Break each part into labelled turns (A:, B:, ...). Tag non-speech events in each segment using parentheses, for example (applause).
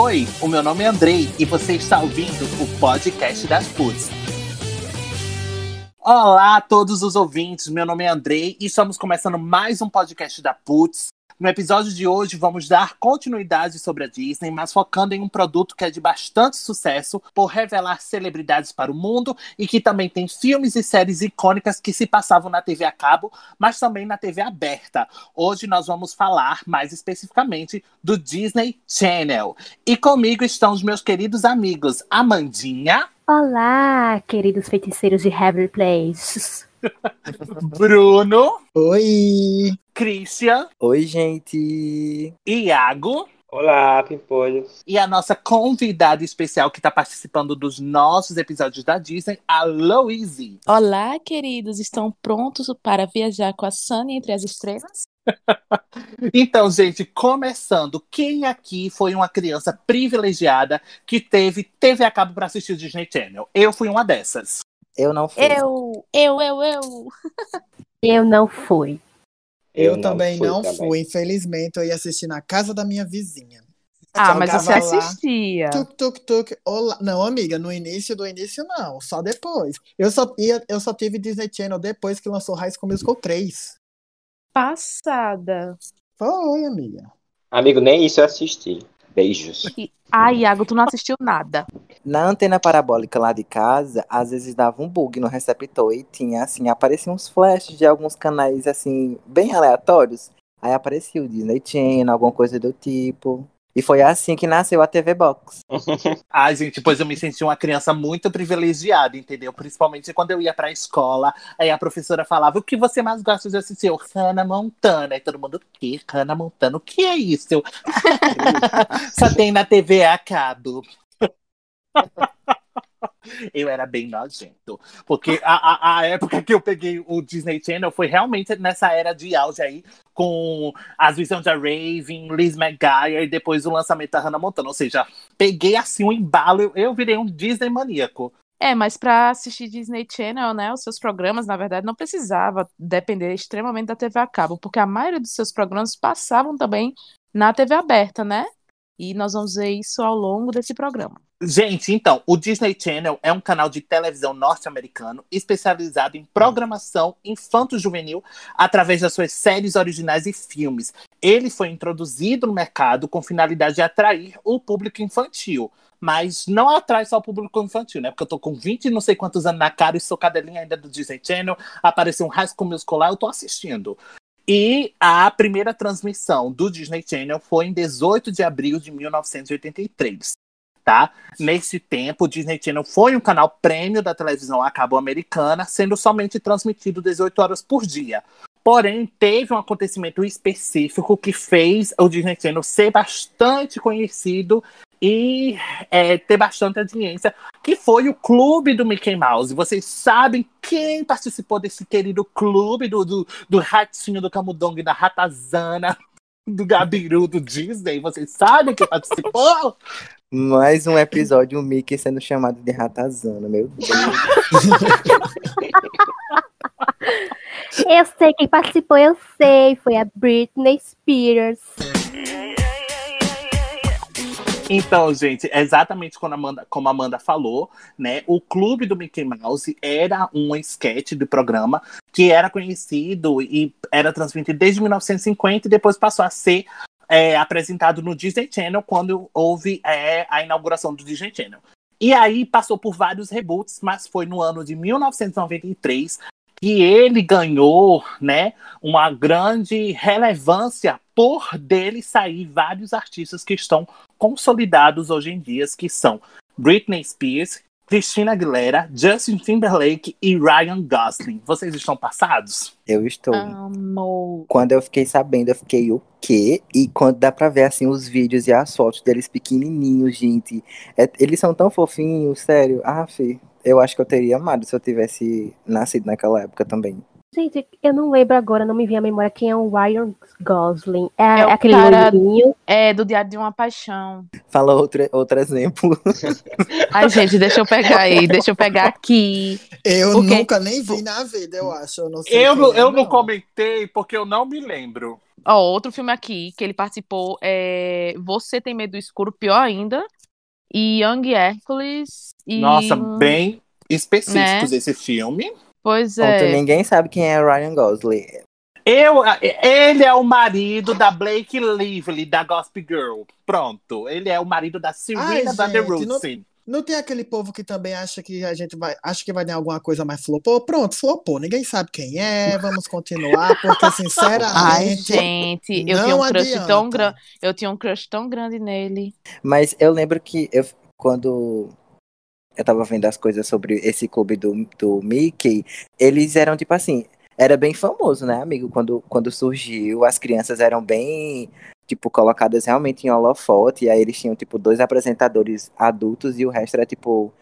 A: Oi, o meu nome é Andrei e você está ouvindo o podcast das Puts. Olá a todos os ouvintes, meu nome é Andrei e estamos começando mais um podcast da Puts. No episódio de hoje, vamos dar continuidade sobre a Disney, mas focando em um produto que é de bastante sucesso por revelar celebridades para o mundo e que também tem filmes e séries icônicas que se passavam na TV a cabo, mas também na TV aberta. Hoje nós vamos falar mais especificamente do Disney Channel. E comigo estão os meus queridos amigos Amandinha.
B: Olá, queridos feiticeiros de Heavenly Place. (laughs)
A: Bruno.
C: Oi.
A: Christian.
D: Oi, gente.
A: Iago.
E: Olá, Pimpolhos.
A: E a nossa convidada especial que está participando dos nossos episódios da Disney, a Louise.
F: Olá, queridos. Estão prontos para viajar com a Sunny entre as estrelas? (laughs)
A: então, gente, começando, quem aqui foi uma criança privilegiada que teve TV a cabo para assistir o Disney Channel? Eu fui uma dessas.
D: Eu não fui.
F: Eu, eu, eu, eu.
B: Eu não fui.
C: Eu,
E: Eu não
C: também
E: fui
C: não
E: também.
C: fui. Infelizmente, eu ia assistir na casa da minha vizinha.
F: Ah, mas você
C: lá,
F: assistia.
C: Tuk, tuk, tuk. Olá. Não, amiga, no início do início, não. Só depois. Eu só, ia, eu só tive Disney Channel depois que lançou High School Musical 3.
F: Passada.
C: Foi, amiga.
E: Amigo, nem isso eu assisti. Beijos.
F: E... Ah, Iago, tu não assistiu nada.
D: Na antena parabólica lá de casa, às vezes dava um bug no receptor e tinha, assim, apareciam uns flashes de alguns canais, assim, bem aleatórios. Aí aparecia o Disney Channel, alguma coisa do tipo. E foi assim que nasceu a TV Box. (laughs)
A: Ai, gente, pois eu me senti uma criança muito privilegiada, entendeu? Principalmente quando eu ia pra escola, aí a professora falava: o que você mais gosta de assistir? Eu, Hannah Montana. Aí todo mundo, o quê? Hannah Montana? O que é isso? Eu, (laughs) Só tem na TV a cabo. (laughs) Eu era bem nojento. Porque a, a, a época que eu peguei o Disney Channel foi realmente nessa era de auge aí, com as visões da Raven, Liz McGuire, e depois o lançamento da Hannah Montana. Ou seja, peguei assim um embalo, eu, virei um Disney maníaco.
F: É, mas pra assistir Disney Channel, né, os seus programas, na verdade, não precisava depender extremamente da TV a cabo, porque a maioria dos seus programas passavam também na TV aberta, né? E nós vamos ver isso ao longo desse programa.
A: Gente, então, o Disney Channel é um canal de televisão norte-americano especializado em programação infanto-juvenil através das suas séries originais e filmes. Ele foi introduzido no mercado com finalidade de atrair o público infantil. Mas não atrai só o público infantil, né? Porque eu tô com 20 e não sei quantos anos na cara e sou cadelinha ainda do Disney Channel. Apareceu um High School lá, eu tô assistindo. E a primeira transmissão do Disney Channel foi em 18 de abril de 1983. Tá? Nesse tempo, o Disney Channel foi um canal prêmio da televisão a cabo americana, sendo somente transmitido 18 horas por dia. Porém, teve um acontecimento específico que fez o Disney Channel ser bastante conhecido e é, ter bastante audiência, que foi o clube do Mickey Mouse. Vocês sabem quem participou desse querido clube do, do, do ratinho, do camundongo e da ratazana, do Gabiru, do Disney? Vocês sabem quem participou?
D: Mais um episódio, o Mickey sendo chamado de ratazana, meu Deus.
B: Eu sei quem participou, eu sei. Foi a Britney Spears.
A: Então, gente, exatamente como a Amanda, como a Amanda falou, né? O clube do Mickey Mouse era um esquete do programa que era conhecido e era transmitido desde 1950 e depois passou a ser é, apresentado no Disney Channel quando houve é, a inauguração do Disney Channel. E aí passou por vários reboots, mas foi no ano de 1993 que ele ganhou, né, uma grande relevância por dele sair vários artistas que estão consolidados hoje em dia, que são Britney Spears, Christina Aguilera, Justin Timberlake e Ryan Gosling. Vocês estão passados?
D: Eu estou.
F: Amor.
D: Quando eu fiquei sabendo, eu fiquei o quê? E quando dá pra ver, assim, os vídeos e as fotos deles pequenininhos, gente. É- eles são tão fofinhos, sério. Ah, Fê, eu acho que eu teria amado se eu tivesse nascido naquela época também.
B: Gente, eu não lembro agora, não me vem à memória quem é o Ryan Gosling. É,
F: É
B: aquele
F: cara-
B: loirinho.
F: É do Diário de uma Paixão.
D: Fala outro, outro exemplo. (laughs)
F: Ai, gente, deixa eu pegar aí, deixa eu pegar aqui.
C: Eu
F: Porque-
C: nunca nem vi na vida, eu acho. Eu não sei
A: Eu,
C: quem
A: não-
C: é,
A: eu não comentei porque eu não me lembro.
F: Ó, outro filme aqui que ele participou é Você Tem Medo do Escuro, pior ainda. E Young Hércules. E...
A: Nossa, bem específicos
F: Né?
A: esse filme.
F: Pois é.
D: ninguém sabe quem é Ryan Gosling.
A: Eu, ele é o marido da Blake Lively, da Gossip Girl. Pronto. Ele é o marido da Serena Van der
C: gente, não- tem aquele povo que também acha que a gente vai. Acha que vai ter alguma coisa, mas flopou? Pronto, flopou. Ninguém sabe quem é. Vamos continuar, porque, (laughs) sinceramente.
F: Ai, gente, eu tinha um crush
C: adianta.
F: tão grande. Eu tinha um crush tão grande nele.
D: Mas eu lembro que eu, quando eu tava vendo as coisas sobre esse clube do, do Mickey, eles eram tipo assim, era bem famoso, né, amigo? Quando, quando surgiu, as crianças eram bem, tipo, colocadas realmente em holofote, e aí eles tinham, tipo, dois apresentadores adultos e o resto era, tipo,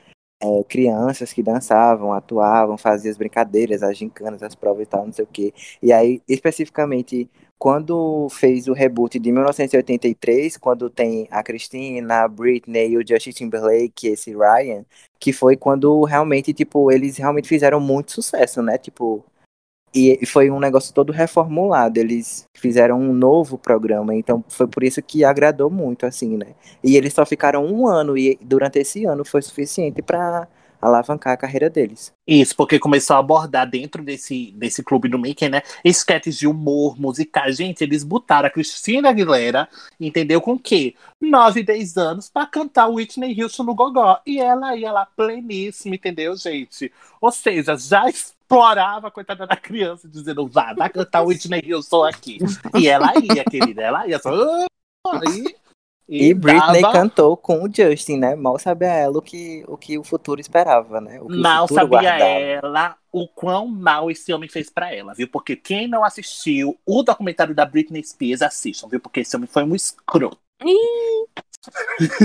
D: é, crianças que dançavam, atuavam, faziam as brincadeiras, as gincanas, as provas e tal, não sei o quê. E aí, especificamente, quando fez o reboot de 1983, quando tem a Christina, a Britney e o Justin Timberlake, esse Ryan, que foi quando realmente, tipo, eles realmente fizeram muito sucesso, né? Tipo, e foi um negócio todo reformulado. Eles fizeram um novo programa, então foi por isso que agradou muito, assim, né? E eles só ficaram um ano, e durante esse ano foi suficiente pra alavancar a carreira deles.
A: Isso, porque começou a abordar dentro desse, desse clube do Mickey, né? Esquetes de humor, musicais. Gente, eles botaram a Cristina Aguilera, entendeu? Com o quê? 9, 10 anos pra cantar Whitney Houston no Gogó. E ela ia lá pleníssima, entendeu, gente? Ou seja, já explorava a coitada da criança, dizendo, vá, vai cantar Whitney Houston aqui. E ela ia, querida, ela ia só. "Ah", E,
D: E, Britney
A: dava-
D: cantou com o Justin, né? Mal sabia ela o que o, que o futuro esperava, né? O que
A: Mal sabia
D: guardava.
A: ela o quão mal esse homem fez pra ela, viu? Porque quem não assistiu o documentário da Britney Spears, assistam, viu? Porque esse homem foi um escroto.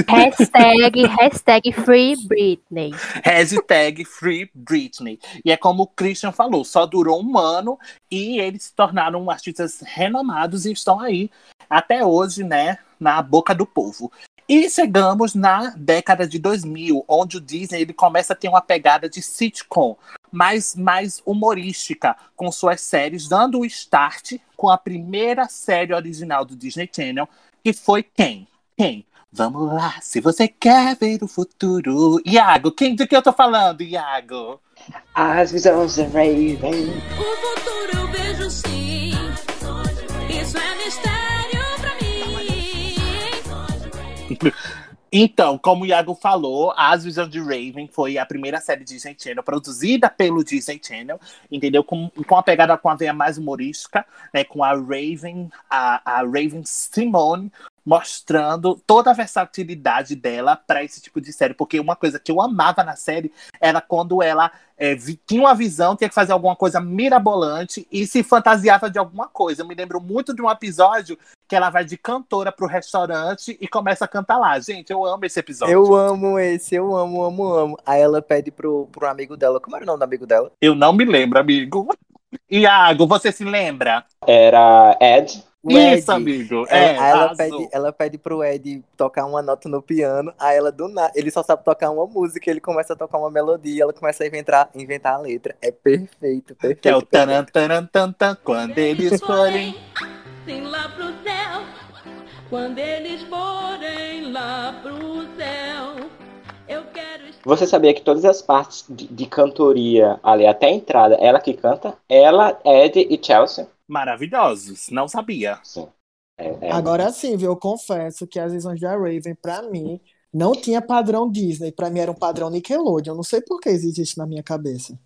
B: Hashtag, hashtag Free Britney.
A: Hashtag Free Britney. E é como o Christian falou, só durou um ano e eles se tornaram artistas renomados e estão aí até hoje, né? Na boca do povo. E chegamos na década de 2000, onde o Disney ele começa a ter uma pegada de sitcom, mais, mais humorística, com suas séries, dando o start com a primeira série original do Disney Channel, que foi quem? Quem? Vamos lá, se você quer ver o futuro. Iago, quem de que eu tô falando, Iago?
E: As visões da Raven.
G: O futuro eu vejo sim. Isso é mistério pra mim.
A: Então, como o Iago falou, As Visões de Raven foi a primeira série Disney Channel produzida pelo Disney Channel, entendeu? Com, com a pegada com a veia mais humorística, né? Com a Raven, a, a Raven Simone, mostrando toda a versatilidade dela para esse tipo de série. Porque uma coisa que eu amava na série era quando ela é, vi- tinha uma visão, tinha que fazer alguma coisa mirabolante e se fantasiava de alguma coisa. Eu me lembro muito de um episódio que ela vai de cantora pro restaurante e começa a cantar lá. Gente, eu amo esse episódio.
D: Eu amo esse, eu amo, amo, amo. Aí ela pede pro, pro amigo dela. Como era o nome do amigo dela?
A: Eu não me lembro, amigo. Iago, você se lembra?
E: Era Ed.
D: O Ed.
A: Isso, amigo.
D: Ela,
A: É,
D: aí ela,
A: arrasou.
D: pede, ela pede pro Ed tocar uma nota no piano, aí ela do nada, ele só sabe tocar uma música, ele começa a tocar uma melodia, ela começa a inventar, inventar a letra. É perfeito, perfeito.
A: Que é o taran, taran, tan, tan, quando eles forem.
G: Sim, lá pro céu. Quando eles forem lá pro céu. Eu quero estar.
E: Você sabia que todas as partes de, de cantoria ali, até a entrada, ela que canta? Ela, Ed e Chelsea?
A: Maravilhosos. Não sabia.
E: Sim. É, é.
C: Agora sim, viu? Eu confesso que as visões da Raven, pra mim, não tinha padrão Disney. Pra mim era um padrão Nickelodeon. Eu não sei por que existe isso na minha cabeça.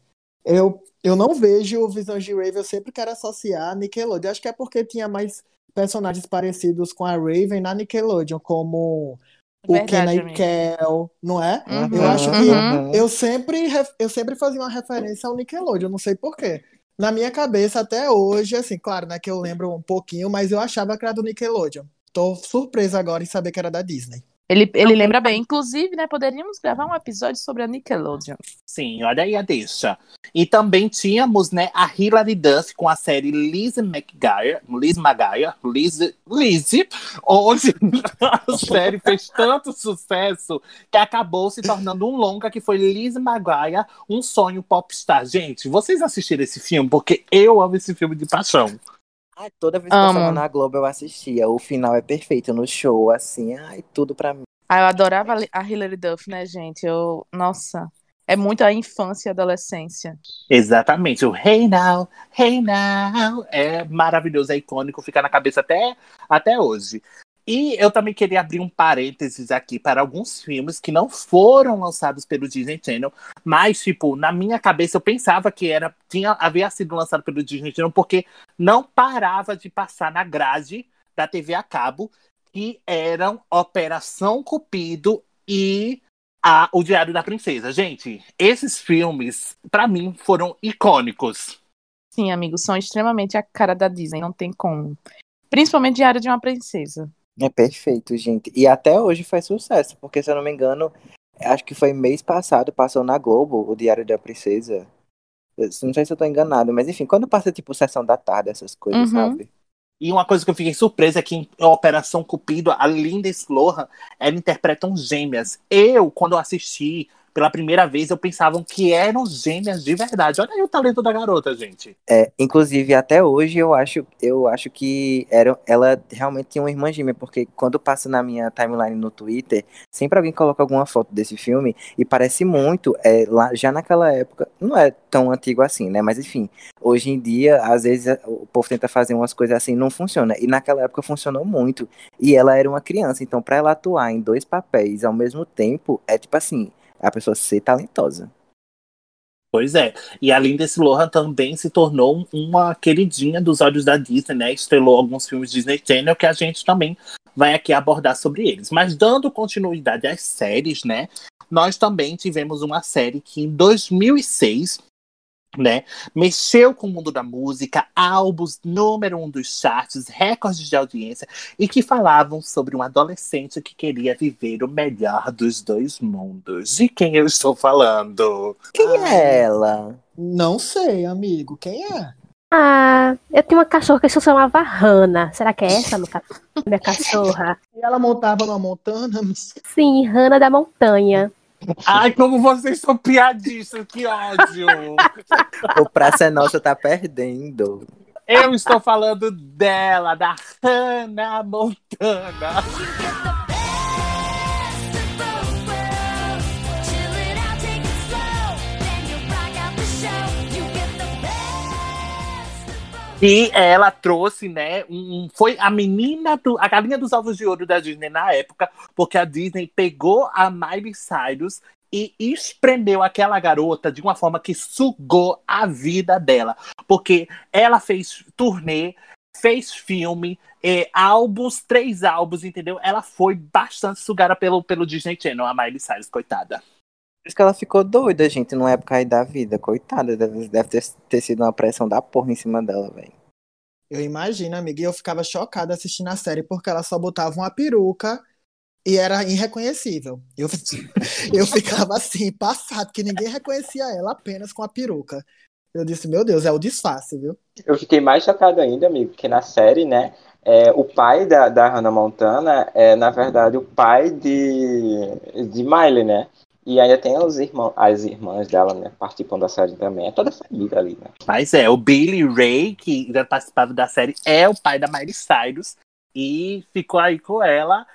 C: Eu, eu não vejo visões de Raven, eu sempre quero associar a Nickelodeon. Acho que é porque tinha mais personagens parecidos com a Raven na Nickelodeon, como o Kenan e. Kel, não é?
F: Uhum,
C: Eu acho que
F: uhum.
C: eu sempre, eu sempre fazia uma referência ao Nickelodeon, não sei por quê. Na minha cabeça, até hoje, assim, claro, né, que eu lembro um pouquinho, mas eu achava que era do Nickelodeon. Tô surpresa agora em saber que era da Disney.
F: Ele, ele lembra bem. Inclusive, né, poderíamos gravar um episódio sobre a Nickelodeon.
A: Sim, olha aí a deixa. E também tínhamos, né, a Hilary Duff com a série Lizzie McGuire, Liz Maguire, Liz, Lizzie, onde a série fez tanto sucesso que acabou se tornando um longa que foi Liz Maguire, um sonho popstar. Gente, vocês assistiram esse filme? Porque eu amo esse filme de paixão.
D: Ai, toda vez que passava
F: Amo.
D: na Globo eu assistia. O final é perfeito no show, assim, ai, tudo pra mim.
F: Ah, eu adorava a Hilary Duff, né, gente? Eu, nossa, é muito a infância e adolescência.
A: Exatamente. O Hey Now, Hey Now é maravilhoso, é icônico, fica na cabeça até, até hoje. E eu também queria abrir um parênteses aqui para alguns filmes que não foram lançados pelo Disney Channel, mas, tipo, na minha cabeça eu pensava que era, tinha, havia sido lançado pelo Disney Channel porque não parava de passar na grade da TV a cabo, que eram Operação Cupido e a, O Diário da Princesa. Gente, esses filmes, pra mim, foram icônicos.
F: Sim, amigos, são extremamente a cara da Disney, não tem como. Principalmente Diário de uma Princesa.
D: É perfeito, gente. E até hoje faz sucesso, porque se eu não me engano, acho que foi mês passado, passou na Globo, o Diário da Princesa. Eu Não sei se eu tô enganado, mas enfim, quando passa tipo sessão da tarde, essas coisas,
F: Uhum.
D: sabe?
A: E uma coisa que eu fiquei surpresa é que em Operação Cupido, a Linda Lohan, ela interpretam gêmeas. Eu, quando eu assisti pela primeira vez, eu pensava que eram gêmeas de verdade. Olha aí o talento da garota, gente.
D: É, inclusive, até hoje eu acho, eu acho que era, ela realmente tinha uma irmã gêmea, porque quando passa na minha timeline no Twitter, sempre alguém coloca alguma foto desse filme e parece muito, é, lá, já naquela época, não é tão antigo assim, né? Mas enfim, hoje em dia, às vezes o povo tenta fazer umas coisas assim, não funciona. E naquela época funcionou muito. E ela era uma criança, então pra ela atuar em dois papéis ao mesmo tempo, é tipo assim, a pessoa ser talentosa.
A: Pois é. E a Lindsay Lohan também se tornou uma queridinha dos olhos da Disney, né? Estrelou alguns filmes Disney Channel que a gente também vai aqui abordar sobre eles. Mas dando continuidade às séries, né? Nós também tivemos uma série que em 2006 né? Mexeu com o mundo da música, álbuns número um dos charts, recordes de audiência, e que falavam sobre um adolescente que queria viver o melhor dos dois mundos. De quem eu estou falando?
D: Quem
C: Ai.
D: é ela?
C: Não sei, amigo. Quem é?
B: Ah, eu tinha uma cachorra que se chamava Hannah. Será que é essa minha, ca- minha (laughs) cachorra?
C: E ela montava numa montanha.
B: Sim, Hannah da Montanha.
A: Ai, como vocês são piadistas, que ódio!
D: O Praça é Nossa tá perdendo.
A: Eu estou falando dela, da Hannah Montana. E ela trouxe, né? Um, foi a menina do. A galinha dos ovos de ouro da Disney na época, porque a Disney pegou a Miley Cyrus e espremeu aquela garota de uma forma que sugou a vida dela. Porque ela fez turnê, fez filme, eh, álbuns, três álbuns, entendeu? Ela foi bastante sugada pelo, pelo Disney Channel, a Miley Cyrus, coitada.
D: Por isso que ela ficou doida, gente, numa época aí da vida. Coitada, deve, deve ter, ter sido uma pressão da porra em cima dela, velho.
C: Eu imagino, amiga, e eu ficava chocada assistindo a série porque ela só botava uma peruca e era irreconhecível. Eu, (laughs) eu ficava assim, passado, que ninguém reconhecia ela apenas com a peruca. Eu disse, meu Deus, é o disfarce, viu?
E: Eu fiquei mais chocado ainda, amigo, que na série, né, é, o pai da, da Hannah Montana é, na verdade, o pai de, de Miley, né? E ainda tem os irmãos, as irmãs dela, né, participam da série também. É toda a família ali, né?
A: Mas é, o Billy Ray, que já participava da série, é o pai da Miley Cyrus e ficou aí com ela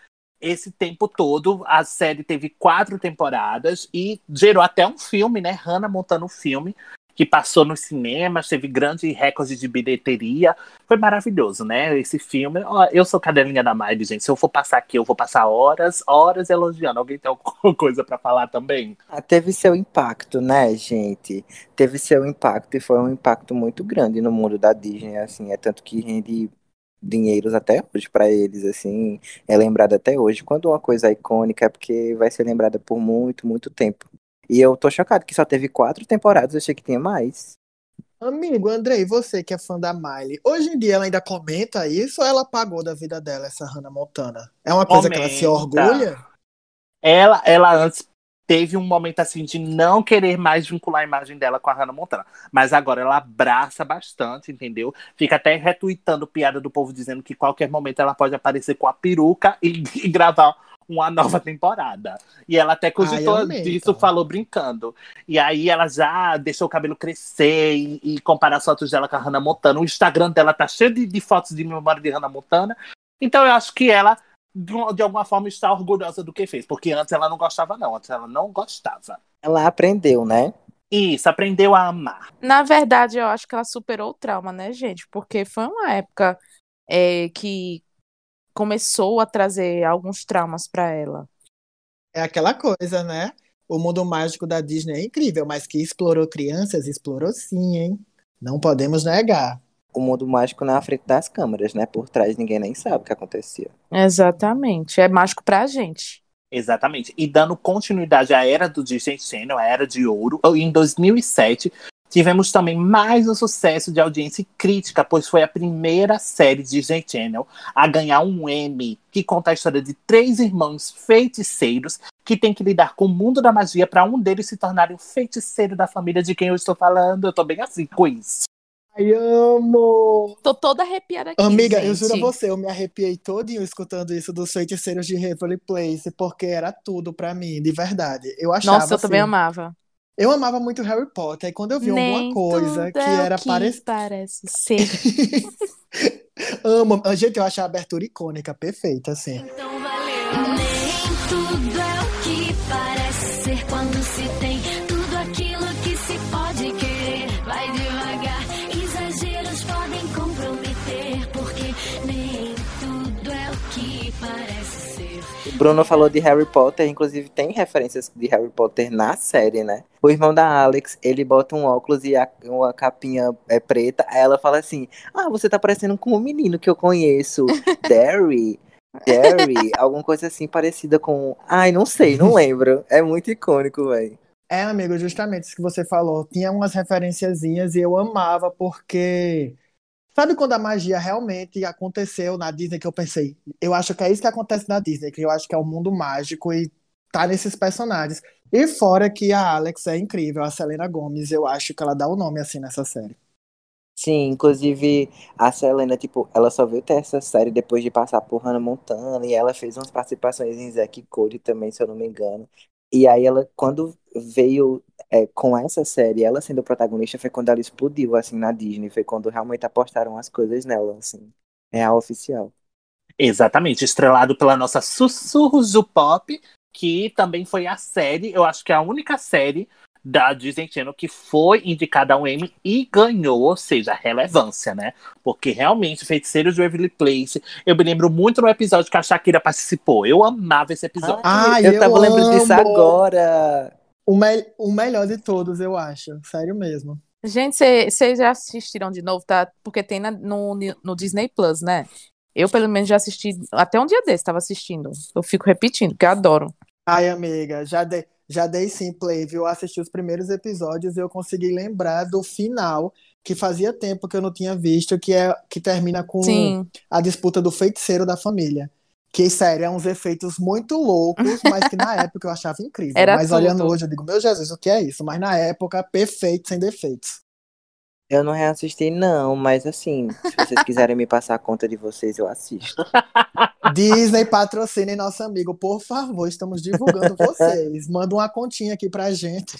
A: esse tempo todo. A série teve quatro temporadas e gerou até um filme, né? Hannah montando um filme que passou nos cinemas, teve grande recorde de bilheteria. Foi maravilhoso, né? Esse filme. Eu sou cadelinha da Miley, gente. Se eu for passar aqui, eu vou passar horas, horas elogiando. Alguém tem alguma (laughs) coisa pra falar também?
D: Ah, Teve seu impacto, né, gente? Teve seu impacto e foi um impacto muito grande no mundo da Disney, assim, é tanto que rende dinheiros até hoje pra eles, assim, é lembrado até hoje. Quando uma coisa é icônica é porque vai ser lembrada por muito, muito tempo. E eu tô chocado que só teve quatro temporadas, eu achei que tinha mais.
C: Amigo, Andrei, você que é fã da Miley, hoje em dia ela ainda comenta isso ou ela apagou da vida dela essa Hannah Montana? É uma coisa que ela se
A: Comenta.
C: orgulha?
A: Ela, ela antes teve um momento assim de não querer mais vincular a imagem dela com a Hannah Montana. Mas agora ela abraça bastante, entendeu? Fica até retweetando piada do povo dizendo que qualquer momento ela pode aparecer com a peruca e, (laughs) e gravar uma nova temporada. E ela até cogitou
C: Ai, amei,
A: disso,
C: então.
A: falou brincando. E aí ela já deixou o cabelo crescer e, e comparar as fotos dela com a Hannah Montana. O Instagram dela tá cheio de, de fotos de memória de Hannah Montana. Então eu acho que ela, de, uma- de alguma forma, está orgulhosa do que fez. Porque antes ela não gostava, não. Antes ela não gostava.
D: Ela aprendeu, né?
A: Isso, aprendeu a amar.
F: Na verdade, eu acho que ela superou o trauma, né, gente? Porque foi uma época é, que começou a trazer alguns traumas pra ela.
C: É aquela coisa, né? O mundo mágico da Disney é incrível, mas que explorou crianças, explorou sim, hein? Não podemos negar.
D: O mundo mágico na frente das câmeras, né? Por trás ninguém nem sabe o que acontecia.
F: Exatamente. É mágico pra gente.
A: Exatamente. E dando continuidade à era do Disney Channel, a era de ouro, em 2007 tivemos também mais um sucesso de audiência e crítica, pois foi a primeira série Disney Channel a ganhar um Emmy, que conta a história de três irmãos feiticeiros que têm que lidar com o mundo da magia para um deles se tornar o feiticeiro da família de quem eu estou falando. Eu tô bem assim com isso.
C: Ai, amo!
F: Tô toda arrepiada aqui,
C: Amiga, eu juro a
F: gente.
C: você, eu me arrepiei todinho escutando isso dos feiticeiros de Waverly Place, porque era tudo pra mim, de verdade. Eu achava
F: Nossa, eu também
C: assim,
F: amava.
C: Eu amava muito Harry Potter, e quando eu vi
F: Nem
C: alguma coisa
F: tudo
C: que
F: é
C: era
F: que
C: parecido.
F: parece ser. (laughs)
C: Amo. Gente, eu achei a abertura icônica, perfeita, assim.
G: Então valeu.
D: Bruno falou de Harry Potter, inclusive tem referências de Harry Potter na série, né? O irmão da Alex, ele bota um óculos e a- uma capinha é preta, aí ela fala assim: Ah, você tá parecendo com um menino que eu conheço, (laughs) Derry. Derry, alguma coisa assim parecida com. Ai, não sei, não (laughs) lembro. É muito icônico, velho.
C: É, amigo, justamente isso que você falou. Tinha umas referenciazinhas e eu amava porque. Sabe quando a magia realmente aconteceu na Disney que eu pensei, eu acho que é isso que acontece na Disney, que eu acho que é o mundo mágico e tá nesses personagens. E fora que a Alex é incrível, a Selena Gomez, eu acho que ela dá o nome assim nessa série.
D: Sim, inclusive a Selena, tipo, ela só veio ter essa série depois de passar por Hannah Montana e ela fez umas participações em Zack Cody também, se eu não me engano. E aí ela, quando veio é, com essa série, ela sendo protagonista, foi quando ela explodiu, assim, na Disney, foi quando realmente apostaram as coisas nela, assim, real oficial.
A: Exatamente, estrelado pela nossa Sussurros do Pop, que também foi a série, eu acho que é a única série da Disney Channel que foi indicada ao Emmy e ganhou, ou seja, relevância, né? Porque realmente, Feiticeiros de Waverly Place, eu me lembro muito no episódio que a Shakira participou. Eu amava esse episódio.
C: Ai,
D: eu
C: eu
D: tava lembrando disso
C: amo!
D: agora.
C: O, me- o melhor de todos, eu acho. Sério mesmo.
F: Gente, vocês já assistiram de novo, tá? Porque tem na- no, no Disney Plus, né? Eu, pelo menos, já assisti até um dia desse, tava assistindo. Eu fico repetindo, porque eu adoro.
C: Ai, amiga, já dei, já dei sim play, viu? Eu assisti os primeiros episódios e eu consegui lembrar do final, que fazia tempo que eu não tinha visto, que é que termina com
F: Sim.
C: a disputa do feiticeiro da família. Que, sério, é uns efeitos muito loucos, mas que na (laughs) época eu achava incrível.
F: Era
C: mas olhando
F: tudo.
C: hoje, eu digo, meu Jesus, o que é isso? Mas na época, perfeito, sem defeitos.
D: Eu não reassisti, não, mas assim, se vocês quiserem me passar a conta de vocês, eu assisto. (laughs)
C: Disney patrocinem nosso amigo, por favor, estamos divulgando vocês. Manda uma continha aqui pra gente.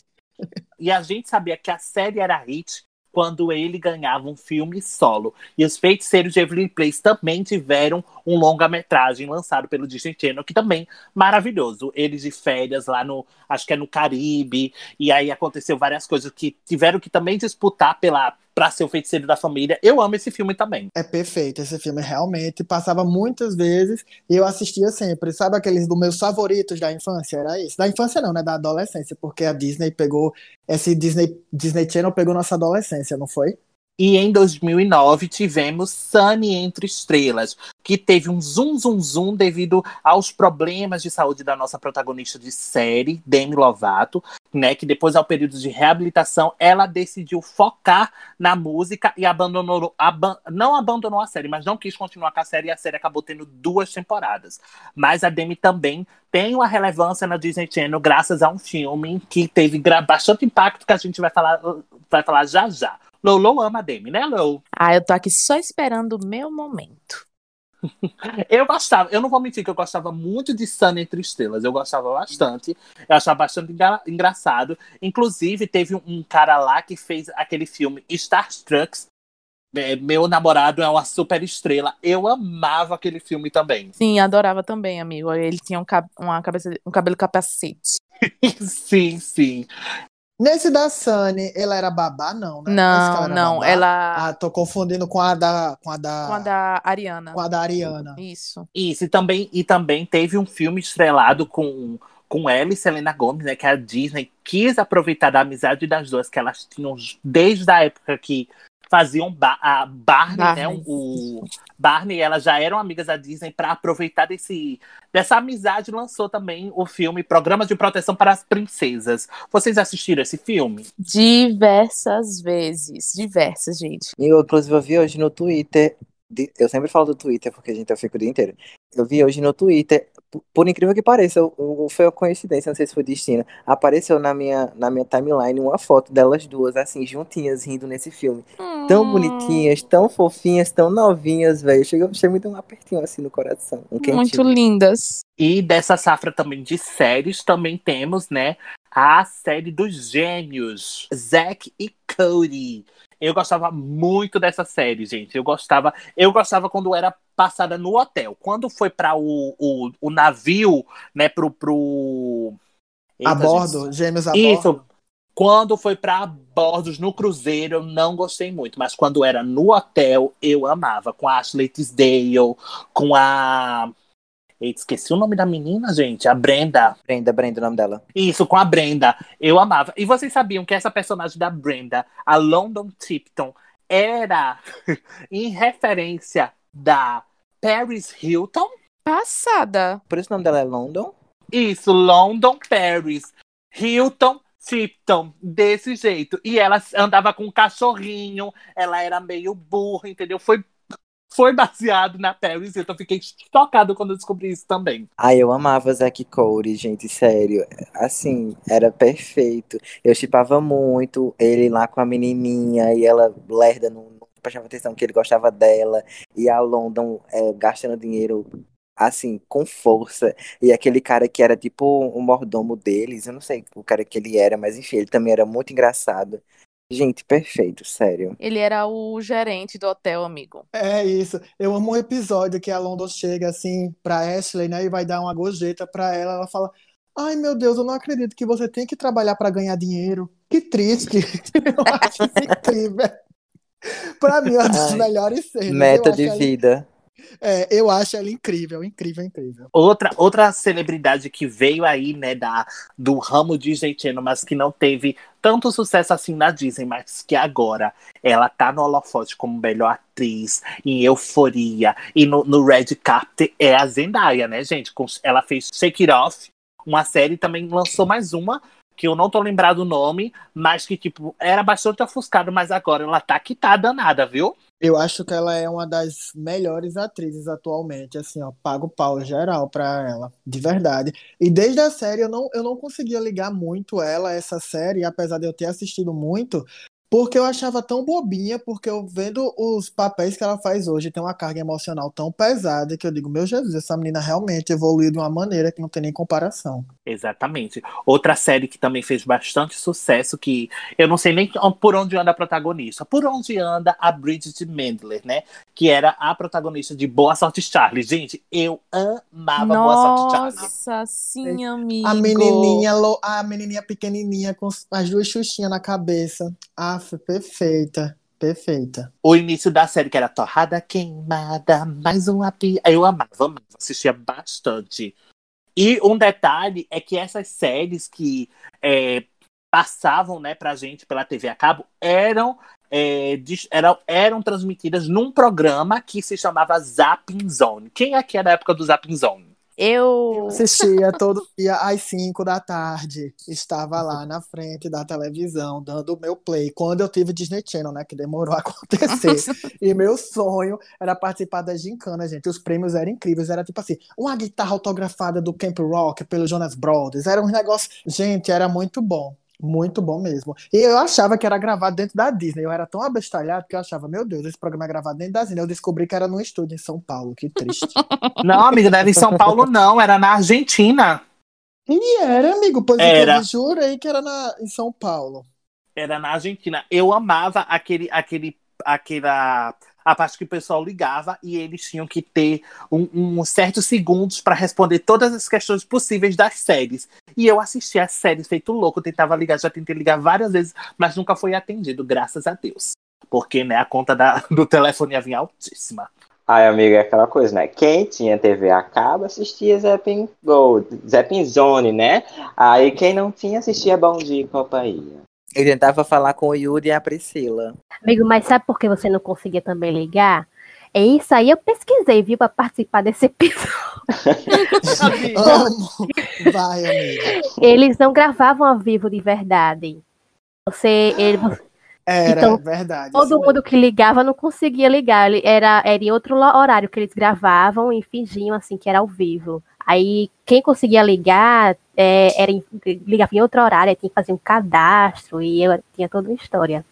A: E a gente sabia que a série era hit quando ele ganhava um filme solo. E os Feiticeiros de Evelyn Place também tiveram um longa-metragem lançado pelo Disney Channel, que também maravilhoso. Eles de férias lá no, acho que é no Caribe, e aí aconteceu várias coisas que tiveram que também disputar pela para ser o feiticeiro da família. Eu amo esse filme também.
C: É perfeito, esse filme realmente passava muitas vezes e eu assistia sempre. Sabe aqueles dos meus favoritos da infância? Era isso. Da infância não, né? Da adolescência, porque a Disney pegou, esse Disney, Disney Channel pegou nossa adolescência, não foi?
A: E em 2009 tivemos Sunny Entre Estrelas, que teve um zoom, zoom, zoom devido aos problemas de saúde da nossa protagonista de série, Demi Lovato, né? Que depois, ao período de reabilitação, ela decidiu focar na música e abandonou, aban- não abandonou a série, mas não quis continuar com a série e a série acabou tendo duas temporadas. Mas a Demi também tem uma relevância na Disney Channel graças a um filme que teve bastante impacto que a gente vai falar, vai falar já já. Lolo ama a Demi, né, Lolo?
F: Ah, eu tô aqui só esperando o meu momento. (laughs)
A: Eu gostava, eu não vou mentir que eu gostava muito de Sun Entre Estrelas, eu gostava bastante, eu achava bastante engra- engraçado. Inclusive, teve um, um cara lá que fez aquele filme Starstruck. É, meu namorado é uma super estrela. Eu amava aquele filme também.
F: Sim, adorava também, amigo. Ele tinha um, cab- uma cabeça, um cabelo capacete. (laughs)
A: sim, sim.
C: Nesse da Sunny, ela era babá, não, né?
F: Não,
C: era
F: não,
C: babá?
F: ela
C: Ah, tô confundindo com a da. Com a da.
F: com a da Ariana.
C: com a da Ariana.
F: Isso.
A: Isso, e também, e também teve um filme estrelado com, com ela e Selena Gomez, né? Que a Disney quis aproveitar da amizade das duas, que elas tinham desde a época que faziam ba a Barney, né?
F: Barney.
A: O Barney e ela já eram amigas da Disney para aproveitar desse, dessa amizade, lançou também o filme Programa de Proteção para as Princesas. Vocês assistiram esse filme?
F: Diversas vezes. Diversas, gente.
D: Eu, inclusive, eu vi hoje no Twitter. Eu sempre falo do Twitter, porque, gente, eu fico o dia inteiro. Eu vi hoje no Twitter, por, incrível que pareça, eu- eu- foi uma coincidência, não sei se foi destino. Apareceu na minha, na minha timeline uma foto delas duas, assim, juntinhas, rindo nesse filme. Tão
F: Hum,
D: bonitinhas, tão fofinhas, tão novinhas, velho. Chegou, chegou me deu um apertinho assim no coração. Um
F: Muito lindas.
A: E dessa safra também de séries, também temos, né, a série dos gêmeos, Zack e Cody. Eu gostava muito dessa série, gente. Eu gostava, eu gostava quando era passada no hotel. Quando foi para o, o, o navio, né, pro pro
C: A
A: Eita,
C: bordo,
A: gente.
C: gêmeos a
A: Isso.
C: bordo.
A: Quando foi para bordos no cruzeiro, eu não gostei muito, mas quando era no hotel, eu amava. Com a Ashley Tisdale, com a Eita, esqueci o nome da menina, gente. A Brenda.
D: Brenda, Brenda, o nome dela.
A: Isso, com a Brenda. Eu amava. E vocês sabiam que essa personagem da Brenda, a London Tipton, era (laughs) em referência da Paris Hilton?
F: Passada.
D: Por isso o nome dela é London.
A: Isso, London Paris. Hilton Tipton, desse jeito. E ela andava com um cachorrinho, ela era meio burra, entendeu? Foi, foi baseado na Paris Hilton. Fiquei chocado quando eu descobri isso também.
D: Ai, eu amava Zack Cody, gente, sério. Assim, era perfeito. Eu chipava muito ele lá com a menininha e ela lerda, não, prestava atenção que ele gostava dela. E a London é, gastando dinheiro, assim, com força. E aquele cara que era tipo o mordomo deles, eu não sei o cara que ele era, mas enfim, ele também era muito engraçado. Gente, perfeito, sério.
F: Ele era o gerente do hotel, amigo.
C: É isso. Eu amo um episódio que a London chega assim pra Ashley, né, e vai dar uma gorjeta pra ela. Ela fala: Ai, meu Deus, eu não acredito que você tem que trabalhar pra ganhar dinheiro. Que triste. (laughs) Eu acho isso incrível. Pra mim, é uma das melhores cenas.
D: Meta
C: eu
D: de vida.
C: É, eu acho ela incrível, incrível, incrível.
A: Outra, outra celebridade que veio aí, né, da, do ramo Disney Channel, mas que não teve tanto sucesso assim na Disney, mas que agora ela tá no holofote como melhor atriz, em Euforia, e no, no Red Carpet é a Zendaya, né, gente? Ela fez Shake It Off, uma série, também lançou mais uma, que eu não tô lembrado o nome, mas que, tipo, era bastante ofuscado, mas agora ela tá que tá danada, viu?
C: Eu acho que ela é uma das melhores atrizes atualmente, assim, ó, pago pau geral pra ela, de verdade. E desde a série eu não, eu não conseguia ligar muito ela a essa série, apesar de eu ter assistido muito, porque eu achava tão bobinha, porque eu vendo os papéis que ela faz hoje, tem uma carga emocional tão pesada que eu digo, meu Jesus, essa menina realmente evoluiu de uma maneira que não tem nem comparação.
A: Exatamente. Outra série que também fez bastante sucesso, que eu não sei nem por onde anda a protagonista. Por onde anda a Bridget Mendler, né? Que era a protagonista de Boa Sorte Charlie. Gente, eu amava Boa Sorte Charlie.
F: Nossa, sim, amigo.
C: A menininha, a menininha pequenininha com as duas xuxinhas na cabeça. Ah, perfeita, perfeita.
A: O início da série, que era Torrada Queimada, mais uma pia. Eu amava, amava, assistia bastante. E um detalhe é que essas séries que é, passavam né, pra gente pela TV a cabo eram, é, eram, eram transmitidas num programa que se chamava Zapping Zone. Quem aqui é da época do Zapping Zone?
F: Eu.
C: Assistia todo dia às 5 da tarde. Estava lá na frente da televisão, dando o meu play. Quando eu tive Disney Channel, né? Que demorou a acontecer. (laughs) E meu sonho era participar da gincana, gente. Os prêmios eram incríveis. Era tipo assim, uma guitarra autografada do Camp Rock pelo Jonas Brothers. Era um negócio. Gente, era muito bom. Muito bom mesmo. E eu achava que era gravado dentro da Disney. Eu era tão abestalhado que eu achava, meu Deus, esse programa é gravado dentro da Disney. Eu descobri que era num estúdio em São Paulo. Que triste. (laughs)
A: Não, amiga, não era em São Paulo, não, era na Argentina.
C: e era, amigo. Pois
A: Era.
C: eu jurei que era na, em São Paulo.
A: Era na Argentina. Eu amava aquele, aquele, aquela a parte que o pessoal ligava e eles tinham que ter um, um certos segundos para responder todas as questões possíveis das séries. E eu assistia as séries feito louco, tentava ligar, já tentei ligar várias vezes, mas nunca foi atendido, graças a Deus. Porque, né, a conta da- (laughs) do telefone ia vir altíssima.
E: Ai, amiga, é aquela coisa, né? Quem tinha TV a cabo assistia Zeppin Gold, Zeppin Zone, né? Aí quem não tinha assistia Bom Dia e Companhia.
D: Eu tentava falar com o Yuri e a Priscila.
B: Amigo, mas sabe por que você não conseguia também ligar? É isso aí, eu pesquisei, viu, para participar desse episódio. (laughs)
C: Vai, amiga.
B: Eles não gravavam ao vivo de verdade. Você, ele,
C: Era,
B: Então,
C: verdade.
B: todo mundo que ligava não conseguia ligar. Era, era em outro horário que eles gravavam e fingiam assim que era ao vivo. Aí quem conseguia ligar é, era em, ligava em outro horário, tinha que fazer um cadastro e eu, tinha toda uma história.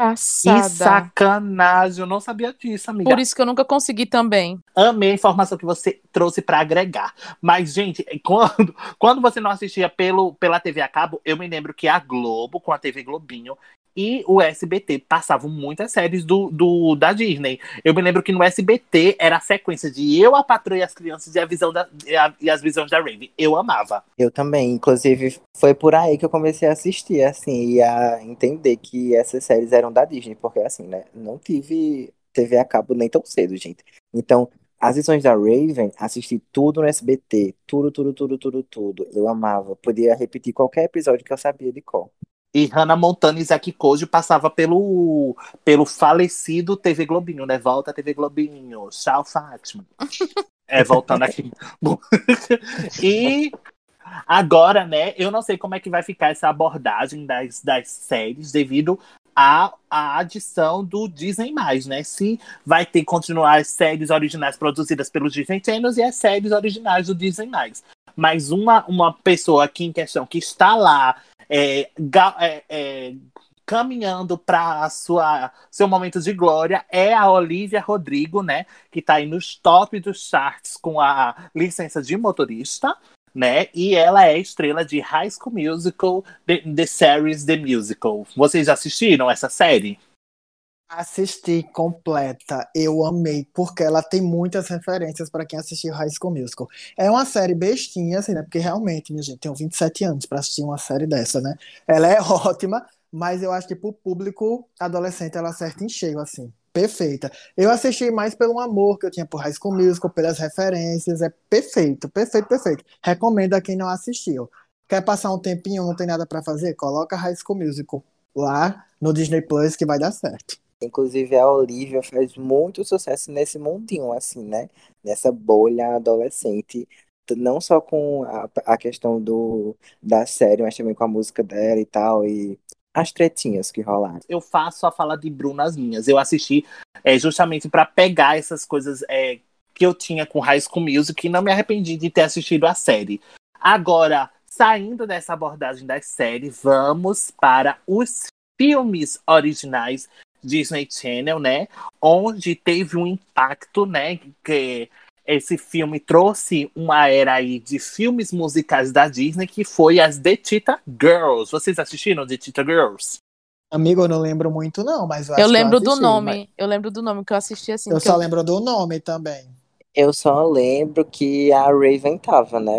A: Que
F: Passada.
A: sacanagem, eu não sabia disso, amiga.
F: Por isso que eu nunca consegui também.
A: Amei a informação que você trouxe para agregar. Mas, gente, quando, (laughs) quando você não assistia pelo, pela TV a cabo, eu me lembro que a Globo, com a TV Globinho, e o SBT passavam muitas séries do, do, da Disney. Eu me lembro que no SBT era a sequência de Eu, a Patroa e as Crianças e, a visão da, e, a- e as visões da Raven. Eu amava.
D: Eu também, inclusive, foi por aí que eu comecei a assistir, assim, e a entender que essas séries eram da Disney, porque assim, né, não tive TV a cabo nem tão cedo, gente. Então, as visões da Raven, assisti tudo no SBT, tudo, tudo, tudo, tudo, tudo. Eu amava, podia repetir qualquer episódio que eu sabia de qual.
A: E Hannah Montana e Zack Code passava pelo, pelo falecido TV Globinho, né? Volta TV Globinho, tchau Fátima. (laughs) É, voltando aqui. (laughs) E agora, né, eu não sei como é que vai ficar essa abordagem das, das séries devido à, à adição do Disney+, né? Se vai ter que continuar as séries originais produzidas pelo Disney Channel e as séries originais do Disney+. Mas uma, uma pessoa aqui em questão que está lá é, ga- é, é, caminhando para sua seu momento de glória é a Olivia Rodrigo, né? Que está aí nos top dos charts com a licença de motorista, né? E ela é estrela de High School Musical, The, The Series The Musical. Vocês já assistiram essa série?
C: Assisti completa, eu amei, porque ela tem muitas referências para quem assistiu High School Musical. É uma série bestinha, assim, né? Porque realmente, minha gente, tenho 27 anos para assistir uma série dessa, né? Ela é (laughs) ótima, mas eu acho que pro público adolescente ela acerta em cheio, assim. Perfeita. Eu assisti mais pelo amor que eu tinha por High School Musical, pelas referências. É perfeito, perfeito, perfeito. Recomendo a quem não assistiu. Quer passar um tempinho, não tem nada para fazer? Coloca High School Musical lá no Disney Plus que vai dar certo.
D: Inclusive, a Olivia faz muito sucesso nesse mundinho, assim, né? Nessa bolha adolescente. Não só com a, a questão do, da série, mas também com a música dela e tal. E as tretinhas que rolaram.
A: eu faço a fala de Bruno as minhas. Eu assisti é, justamente para pegar essas coisas é, que eu tinha com High School Music e não me arrependi de ter assistido a série. Agora, saindo dessa abordagem das séries, vamos para os filmes originais Disney Channel, né? Onde teve um impacto, né? Que esse filme trouxe uma era aí de filmes musicais da Disney que foi as The Cheetah Girls. Vocês assistiram The Cheetah Girls?
C: Amigo, eu não lembro muito, não, mas eu acho
F: Eu
C: que
F: lembro do
C: assisti,
F: nome. Eu lembro do nome que eu assisti assim.
C: mas Eu só
F: eu-
C: lembro do nome também.
D: Eu só lembro que a Raven tava, né?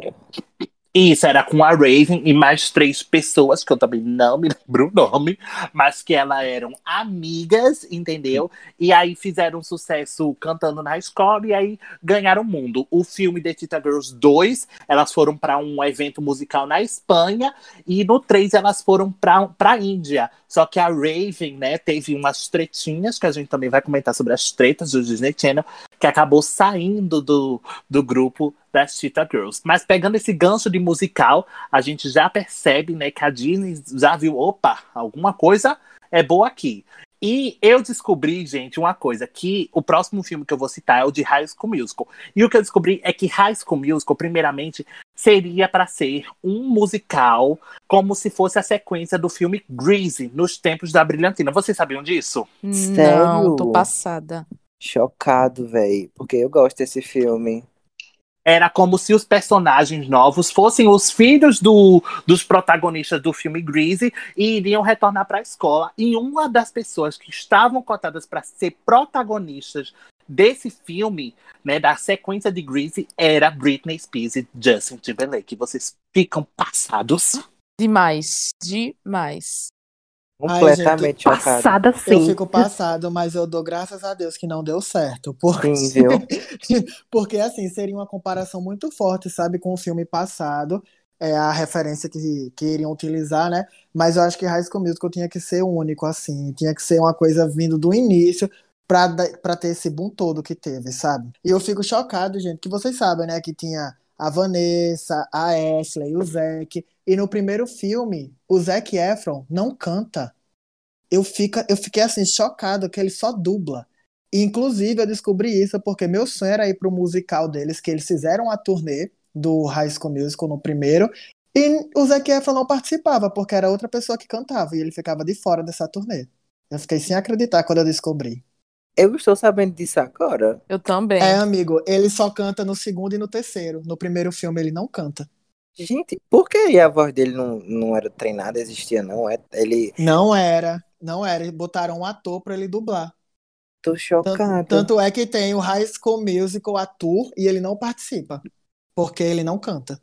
A: Isso, era com a Raven e mais três pessoas, que eu também não me (laughs) lembro o nome, mas que elas eram amigas, entendeu? E aí fizeram sucesso cantando na escola e aí ganharam o mundo. O filme The Tita Girls 2, elas foram para um evento musical na Espanha e no 3 elas foram para a Índia. Só que a Raven, né, teve umas tretinhas, que a gente também vai comentar sobre as tretas do Disney Channel, que acabou saindo do, do grupo das Cheetah Girls. Mas pegando esse gancho de musical, a gente já percebe, né, que a Disney já viu, opa, alguma coisa é boa aqui. E eu descobri, gente, uma coisa, que o próximo filme que eu vou citar é o de High School Musical. E o que eu descobri é que High School Musical, primeiramente, seria para ser um musical, como se fosse a sequência do filme Greasy, nos tempos da Brilhantina. Vocês sabiam disso?
F: Não,
D: Sério?
F: tô passada.
D: Chocado, velho. Porque eu gosto desse filme.
A: Era como se os personagens novos fossem os filhos do, dos protagonistas do filme Greasy e iriam retornar para a escola. E uma das pessoas que estavam cotadas para ser protagonistas desse filme, né, da sequência de Greasy, era Britney Spears e Justin Timberlake. Vocês ficam passados.
F: Demais, demais.
D: Completamente chocado.
B: Passada
C: Eu
B: sim.
C: fico passado, mas eu dou graças a Deus que não deu certo. (laughs) Porque,
D: Sim, viu? (laughs)
C: porque assim, seria uma comparação muito forte, sabe, com o filme passado. É a referência que, que iriam utilizar, né? Mas eu acho que High School Musical tinha que ser único, assim. Tinha que ser uma coisa vindo do início pra ter esse boom todo que teve, sabe? E eu fico chocado, gente, que vocês sabem, né? Que tinha a Vanessa, a Ashley, o Zac. E no primeiro filme, o Zac Efron não canta. Eu, fica, eu fiquei assim, chocado que ele só dubla. E, inclusive, eu descobri isso porque meu sonho era ir pro musical deles, que eles fizeram a turnê do High School Musical no primeiro. E o Zac Efron não participava, porque era outra pessoa que cantava. E ele ficava de fora dessa turnê. Eu fiquei sem acreditar quando eu descobri.
D: Eu estou sabendo disso agora.
F: Eu também.
C: É, amigo, ele só canta no segundo e no terceiro. No primeiro filme ele não canta.
D: Gente, por que a voz dele não, não era treinada, existia, não? É, ele.
C: Não era, não era. Eles botaram um ator pra ele dublar.
D: Tô
C: Tanto,
D: chocado.
C: tanto é que tem o High School Musical ator e ele não participa. Porque ele não canta.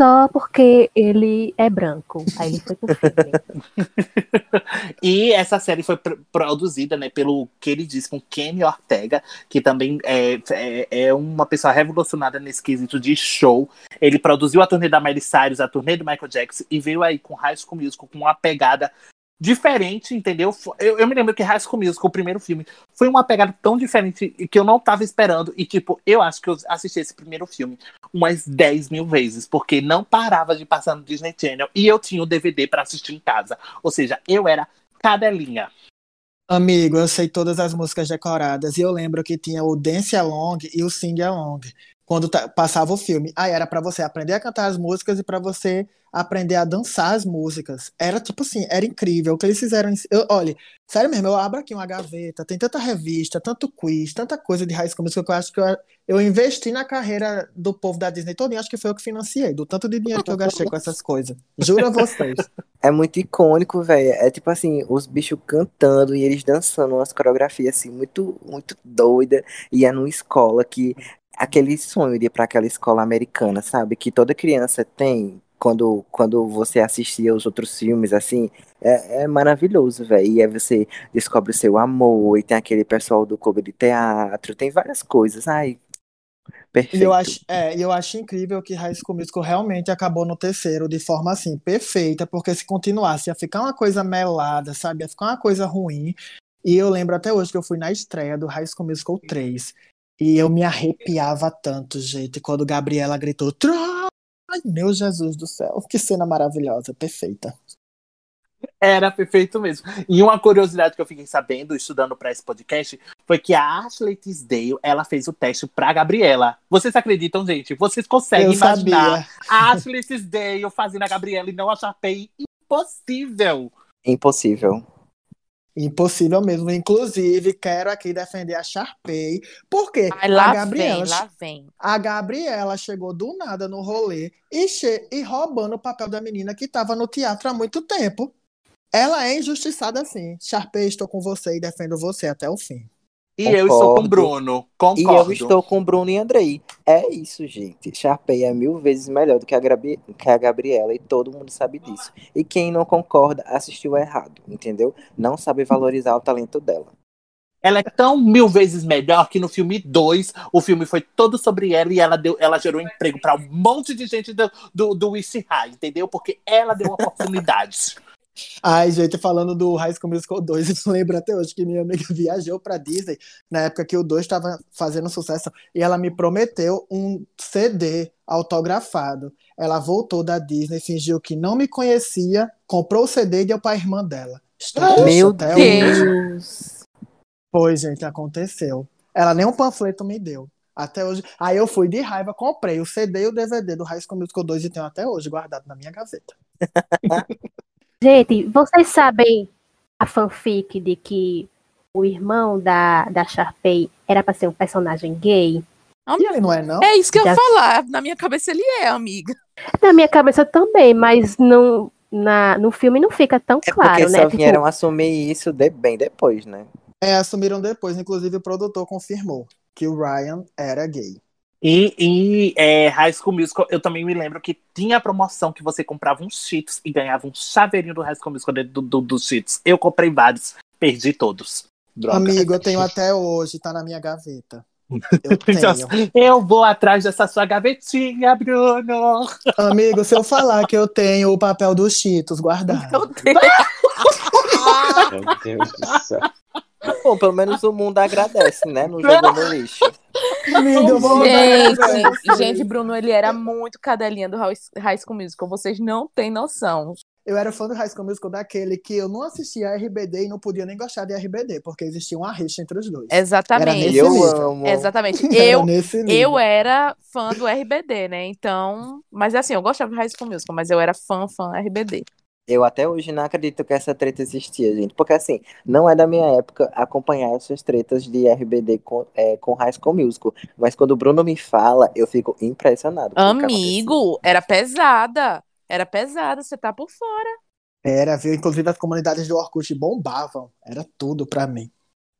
B: Só porque ele é branco. Aí ele foi pro. (laughs)
A: E essa série foi pr- produzida né, pelo queridíssimo Kenny Ortega, que também é, é, é uma pessoa revolucionária nesse quesito de show. Ele produziu a turnê da Miley Cyrus, a turnê do Michael Jackson, e veio aí com High School Musical com uma pegada diferente, entendeu? Eu, eu me lembro que High School Musical, o primeiro filme, foi uma pegada tão diferente que eu não tava esperando. E, tipo, eu acho que eu assisti esse primeiro filme umas 10 mil vezes, porque não parava de passar no Disney Channel e eu tinha o DVD pra assistir em casa. Ou seja, eu era cadelinha.
C: Amigo, eu sei todas as músicas decoradas e eu lembro que tinha o Dance Along e o Sing Along quando passava o filme. Aí era pra você aprender a cantar as músicas e pra você aprender a dançar as músicas. Era tipo assim, era incrível o que eles fizeram. Eu, olha, sério mesmo, eu abro aqui uma gaveta, tem tanta revista, tanto quiz, tanta coisa de High School Musical que eu acho que eu, eu investi na carreira do povo da Disney todo, acho que foi eu que financiei, do tanto de dinheiro que eu gastei com essas coisas. Juro a vocês. (laughs)
D: É muito icônico, velho. É tipo assim, os bichos cantando e eles dançando umas coreografias assim, muito, muito doida. E é numa escola que. Aquele sonho de ir pra aquela escola americana, sabe? Que toda criança tem quando, quando você assistia os outros filmes, assim. É, é maravilhoso, velho. E aí você descobre o seu amor, e tem aquele pessoal do clube de teatro, tem várias coisas. Ai,
C: E
D: perfeito.
C: eu acho, é, e eu acho incrível que High School Musical realmente acabou no terceiro de forma assim, perfeita, porque se continuasse ia ficar uma coisa melada, sabe? Ia ficar uma coisa ruim. E eu lembro até hoje que eu fui na estreia do High School Musical 3. E eu me arrepiava tanto, gente, quando Gabriela gritou Troy! Ai, meu Jesus do céu, que cena maravilhosa, perfeita.
A: Era perfeito mesmo. E uma curiosidade que eu fiquei sabendo, estudando para esse podcast, foi que a Ashley Tisdale, ela fez o teste pra Gabriela. Vocês acreditam, gente? Vocês conseguem
C: Eu
A: imaginar
C: sabia.
A: a Ashley Tisdale fazendo a Gabriela e não a Sharpay? Impossível!
D: Impossível.
C: Impossível mesmo. Inclusive, quero aqui defender a Sharpay, porque
F: Ai, lá
C: a Gabriela
F: vem, lá vem.
C: A Gabriela chegou do nada no rolê e, e roubando o papel da menina que estava no teatro há muito tempo. Ela é injustiçada assim. Sharpay, estou com você e defendo você até o fim.
A: E eu estou com o
D: Concordo.
A: Bruno.
D: E
A: Concordo.
D: eu estou com Bruno e Andrei. É isso, gente. Sharpay é mil vezes melhor do que a, Grabi- que a Gabriela e todo mundo sabe disso. E quem não concorda assistiu errado, entendeu? Não sabe valorizar o talento dela.
A: Ela é tão mil vezes melhor que no filme 2, o filme foi todo sobre ela e ela, deu, ela gerou emprego para um monte de gente do, do, do High, entendeu? Porque ela deu oportunidades. (laughs)
C: Ai, gente, falando do High School Musical 2, (laughs) eu lembro até hoje que minha amiga (laughs) viajou pra Disney na época que o 2 estava fazendo sucesso e ela me prometeu um CD autografado. Ela voltou da Disney, fingiu que não me conhecia, comprou o CD e deu pra irmã dela. Está
D: Meu
F: Deus.
C: Foi, gente, aconteceu. Ela nem um panfleto me deu. Até hoje. Aí eu fui de raiva, comprei o CD e o DVD do High School Musical 2 e tenho até hoje guardado na minha gaveta. (laughs)
B: Gente, vocês sabem a fanfic de que o irmão da, da Sharpay era pra ser um personagem gay?
C: E ele não é, não?
F: É isso que eu ia
B: Já-
F: falar. Na minha cabeça ele é, amiga.
B: Na minha cabeça também, mas não, na, no filme não fica tão
D: É
B: claro,
D: porque
B: né?
D: só
B: Tipo,
D: vieram assumir isso de- bem depois, né?
C: É, assumiram depois. Inclusive, o produtor confirmou que o Ryan era gay.
A: E, e é, High School Musical, eu também me lembro que tinha a promoção que você comprava uns Cheetos e ganhava um chaveirinho do High School Musical dentro do, do, dos Cheetos. Eu comprei vários, perdi todos. Droga.
C: Amigo, eu tenho (laughs) até hoje, tá na minha gaveta. (laughs) Eu tenho.
A: Eu vou atrás dessa sua gavetinha, Bruno.
C: Amigo, se eu falar que eu tenho o papel dos Cheetos guardado.
F: Meu Deus.
E: Meu Deus do céu.
D: Bom, pelo menos o mundo agradece, né? Não jogou no lixo.
C: Vou
F: Gente, gente, Bruno, ele era muito cadelinha do High School Musical. Vocês não têm noção.
C: Eu era fã do High School Musical daquele que eu não assistia a RBD e não podia nem gostar de RBD, porque existia uma rixa entre os dois. Era
F: Exatamente.
C: nesse
D: Eu
C: nível.
D: amo.
F: Exatamente. (laughs)
C: Era
F: Eu,
C: nesse nível.
F: eu era fã do RBD, né? Então. Mas assim, eu gostava do High School Musical, mas eu era fã, fã RBD.
D: Eu até hoje não acredito que essa treta existia, gente. Porque assim, não é da minha época acompanhar essas tretas de RBD com, é, com High School Musical. Mas quando o Bruno me fala, eu fico impressionado.
F: Amigo, era pesada. Era pesada, você tá por fora.
C: Era, viu? Inclusive as comunidades do Orkut bombavam. Era tudo pra mim.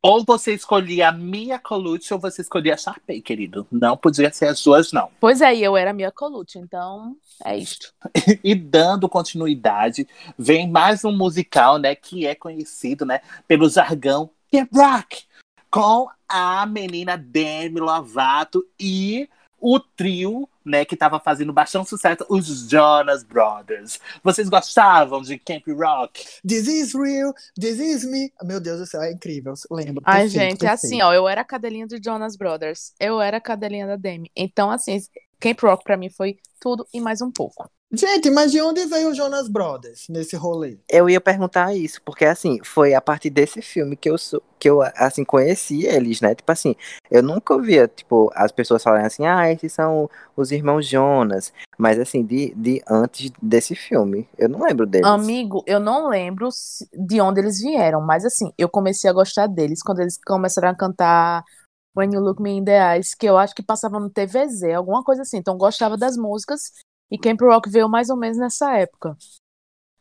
A: Ou você escolhia a Mia Colucci ou você escolhia a Sharpay, querido. Não podia ser as duas, não.
F: Pois é, eu era Mia Colucci, então é isto. (laughs)
A: E dando continuidade, vem mais um musical, né, que é conhecido, né, pelo jargão Camp Rock, com a menina Demi Lovato e o trio, né, que estava fazendo bastante sucesso, os Jonas Brothers. Vocês gostavam de Camp Rock?
C: This is real, this is me. Meu Deus do céu, é incrível. Lembro.
F: Ai,
C: perfeito,
F: gente, é assim,
C: perfeito.
F: ó, eu era a cadelinha do Jonas Brothers. Eu era a cadelinha da Demi. Então, assim, Camp Rock pra mim foi tudo e mais um pouco.
C: Gente, mas de onde veio o Jonas Brothers nesse rolê?
D: Eu ia perguntar isso, porque assim, foi a partir desse filme que eu sou, que eu assim conheci eles, né? Tipo assim, eu nunca ouvia, tipo, as pessoas falarem assim: "Ah, esses são os irmãos Jonas", mas assim, de, de antes desse filme, eu não lembro deles.
F: Amigo, eu não lembro de onde eles vieram, mas assim, eu comecei a gostar deles quando eles começaram a cantar When You Look Me in the Eyes, que eu acho que passava no TVZ, alguma coisa assim. Então, eu gostava das músicas e Camp Rock veio mais ou menos nessa época.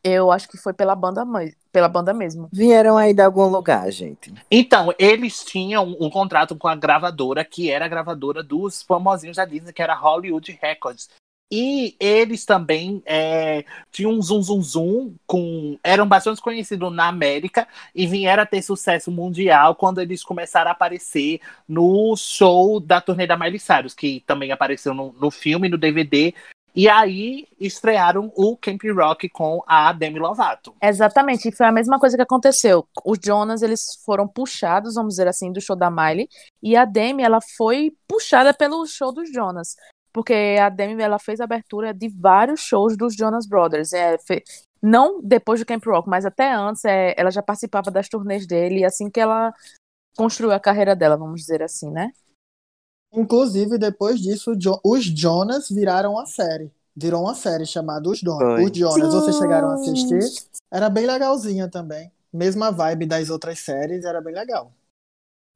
F: Eu acho que foi pela banda, pela banda mesmo.
D: Vieram aí de algum lugar, gente.
A: Então, eles tinham um contrato com a gravadora, que era a gravadora dos famosinhos da Disney, que era Hollywood Records. E eles também é, tinham um zoom zoom zoom com. eram bastante conhecidos na América e vieram a ter sucesso mundial quando eles começaram a aparecer no show da turnê da Miley Cyrus, que também apareceu no, no filme, no DVD. E aí estrearam o Camp Rock com a Demi Lovato.
F: Exatamente, e foi a mesma coisa que aconteceu. Os Jonas, eles foram puxados, vamos dizer assim, do show da Miley, e a Demi, ela foi puxada pelo show dos Jonas, porque a Demi, ela fez a abertura de vários shows dos Jonas Brothers, é, não depois do Camp Rock, mas até antes, é, ela já participava das turnês dele, e assim que ela construiu a carreira dela, vamos dizer assim, né?
C: Inclusive, depois disso, os Jonas viraram uma série. Virou uma série chamada Os, Don os Jonas. Vocês chegaram a assistir? Era bem legalzinha também. Mesma vibe das outras séries, era bem legal.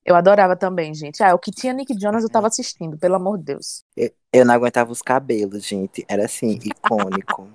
F: Eu adorava também, gente. Ah, o que tinha Nick Jonas eu tava assistindo, pelo amor de Deus.
D: Eu, eu não aguentava os cabelos, gente. Era assim, icônico.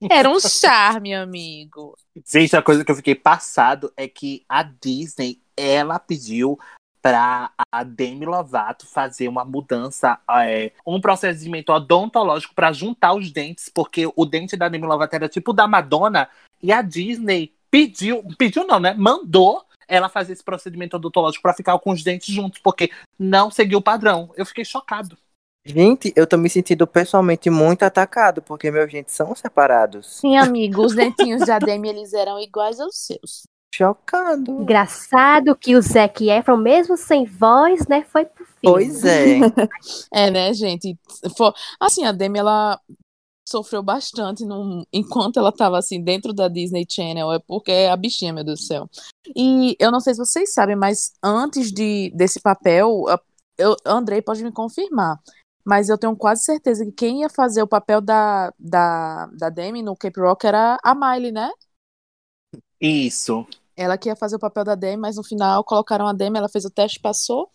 D: (laughs)
F: Era um charme, amigo.
A: Gente, a coisa que eu fiquei passado é que a Disney, ela pediu para a Demi Lovato fazer uma mudança, é, um procedimento odontológico para juntar os dentes, porque o dente da Demi Lovato era tipo da Madonna, e a Disney pediu, pediu não, né? Mandou ela fazer esse procedimento odontológico para ficar com os dentes juntos, porque não seguiu o padrão. Eu fiquei chocado.
D: Gente, eu tô me sentindo pessoalmente muito atacado, porque meus dentes são separados.
F: Sim, amigo, os dentinhos da Demi, eles eram iguais aos seus.
D: Chocado.
B: Engraçado que o Zac Efron, mesmo sem voz, né, foi pro filme.
D: Pois é. (laughs)
F: É, né, gente? Assim, a Demi, ela sofreu bastante no, enquanto ela estava assim dentro da Disney Channel, é porque é a bichinha, meu Deus do céu. E eu não sei se vocês sabem, mas antes de desse papel, eu, Andrei pode me confirmar, mas eu tenho quase certeza que quem ia fazer o papel da, da, da Demi no Cape Rock era a Miley, né?
A: Isso.
F: Ela que ia fazer o papel da Demi, mas no final colocaram a Demi, ela fez o teste, passou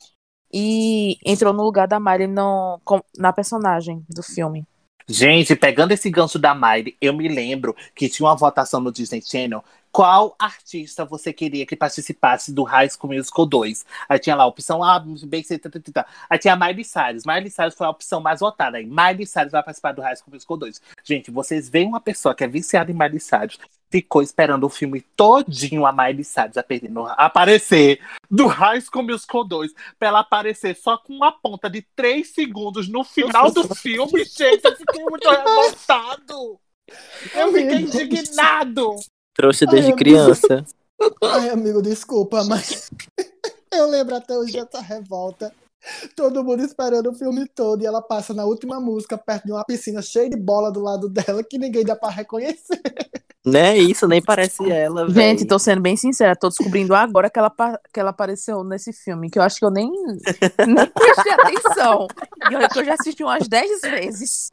F: e entrou no lugar da Miley no, na personagem do filme.
A: Gente, pegando esse gancho da Miley, eu me lembro que tinha uma votação no Disney Channel. Qual artista você queria que participasse do High School Musical 2? Aí tinha lá a opção A, B, C, t, t, t, t. Aí tinha a Miley Cyrus. Miley Cyrus foi a opção mais votada. Aí Miley Cyrus vai participar do High School Musical 2. Gente, vocês veem uma pessoa que é viciada em Miley Cyrus, ficou esperando o filme todinho a Miley Cyrus aparecer do High School Musical 2 pra ela aparecer só com uma ponta de 3 segundos no final do (laughs) filme, gente. Eu fiquei muito revoltado. Eu fiquei indignado.
D: Trouxa
C: Ai,
D: desde
C: amigo.
D: criança.
C: Ai, amigo, desculpa, mas (laughs) eu lembro até hoje dessa revolta. Todo mundo esperando o filme todo e ela passa na última música perto de uma piscina cheia de bola do lado dela que ninguém dá pra reconhecer.
D: Né? Isso nem parece ela, velho.
F: Gente, tô sendo bem sincera, tô descobrindo agora que ela, que ela apareceu nesse filme, que eu acho que eu nem, (laughs) nem prestei atenção. (laughs) E olha que eu já assisti umas 10 vezes.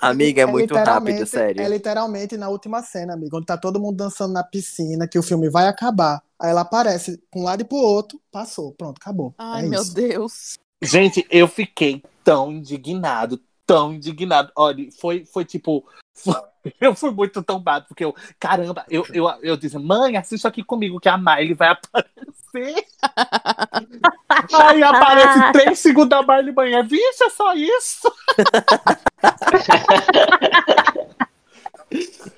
D: Amiga, é muito
C: literalmente-
D: rápido, sério.
C: É literalmente na última cena, amigo, onde tá todo mundo dançando na piscina, que o filme vai acabar. Aí ela aparece pra um lado e pro outro, passou, pronto, acabou.
F: Ai,
C: é
F: meu
C: isso.
F: Deus.
A: Gente, eu fiquei tão indignado, tão indignado. Olha, foi, foi tipo. (laughs) eu fui muito tombado, porque eu, caramba, eu, eu, eu disse, mãe, assista aqui comigo que a Miley vai aparecer. (laughs) Aí aparece três segundos da Miley manhã. Vixe, é só isso?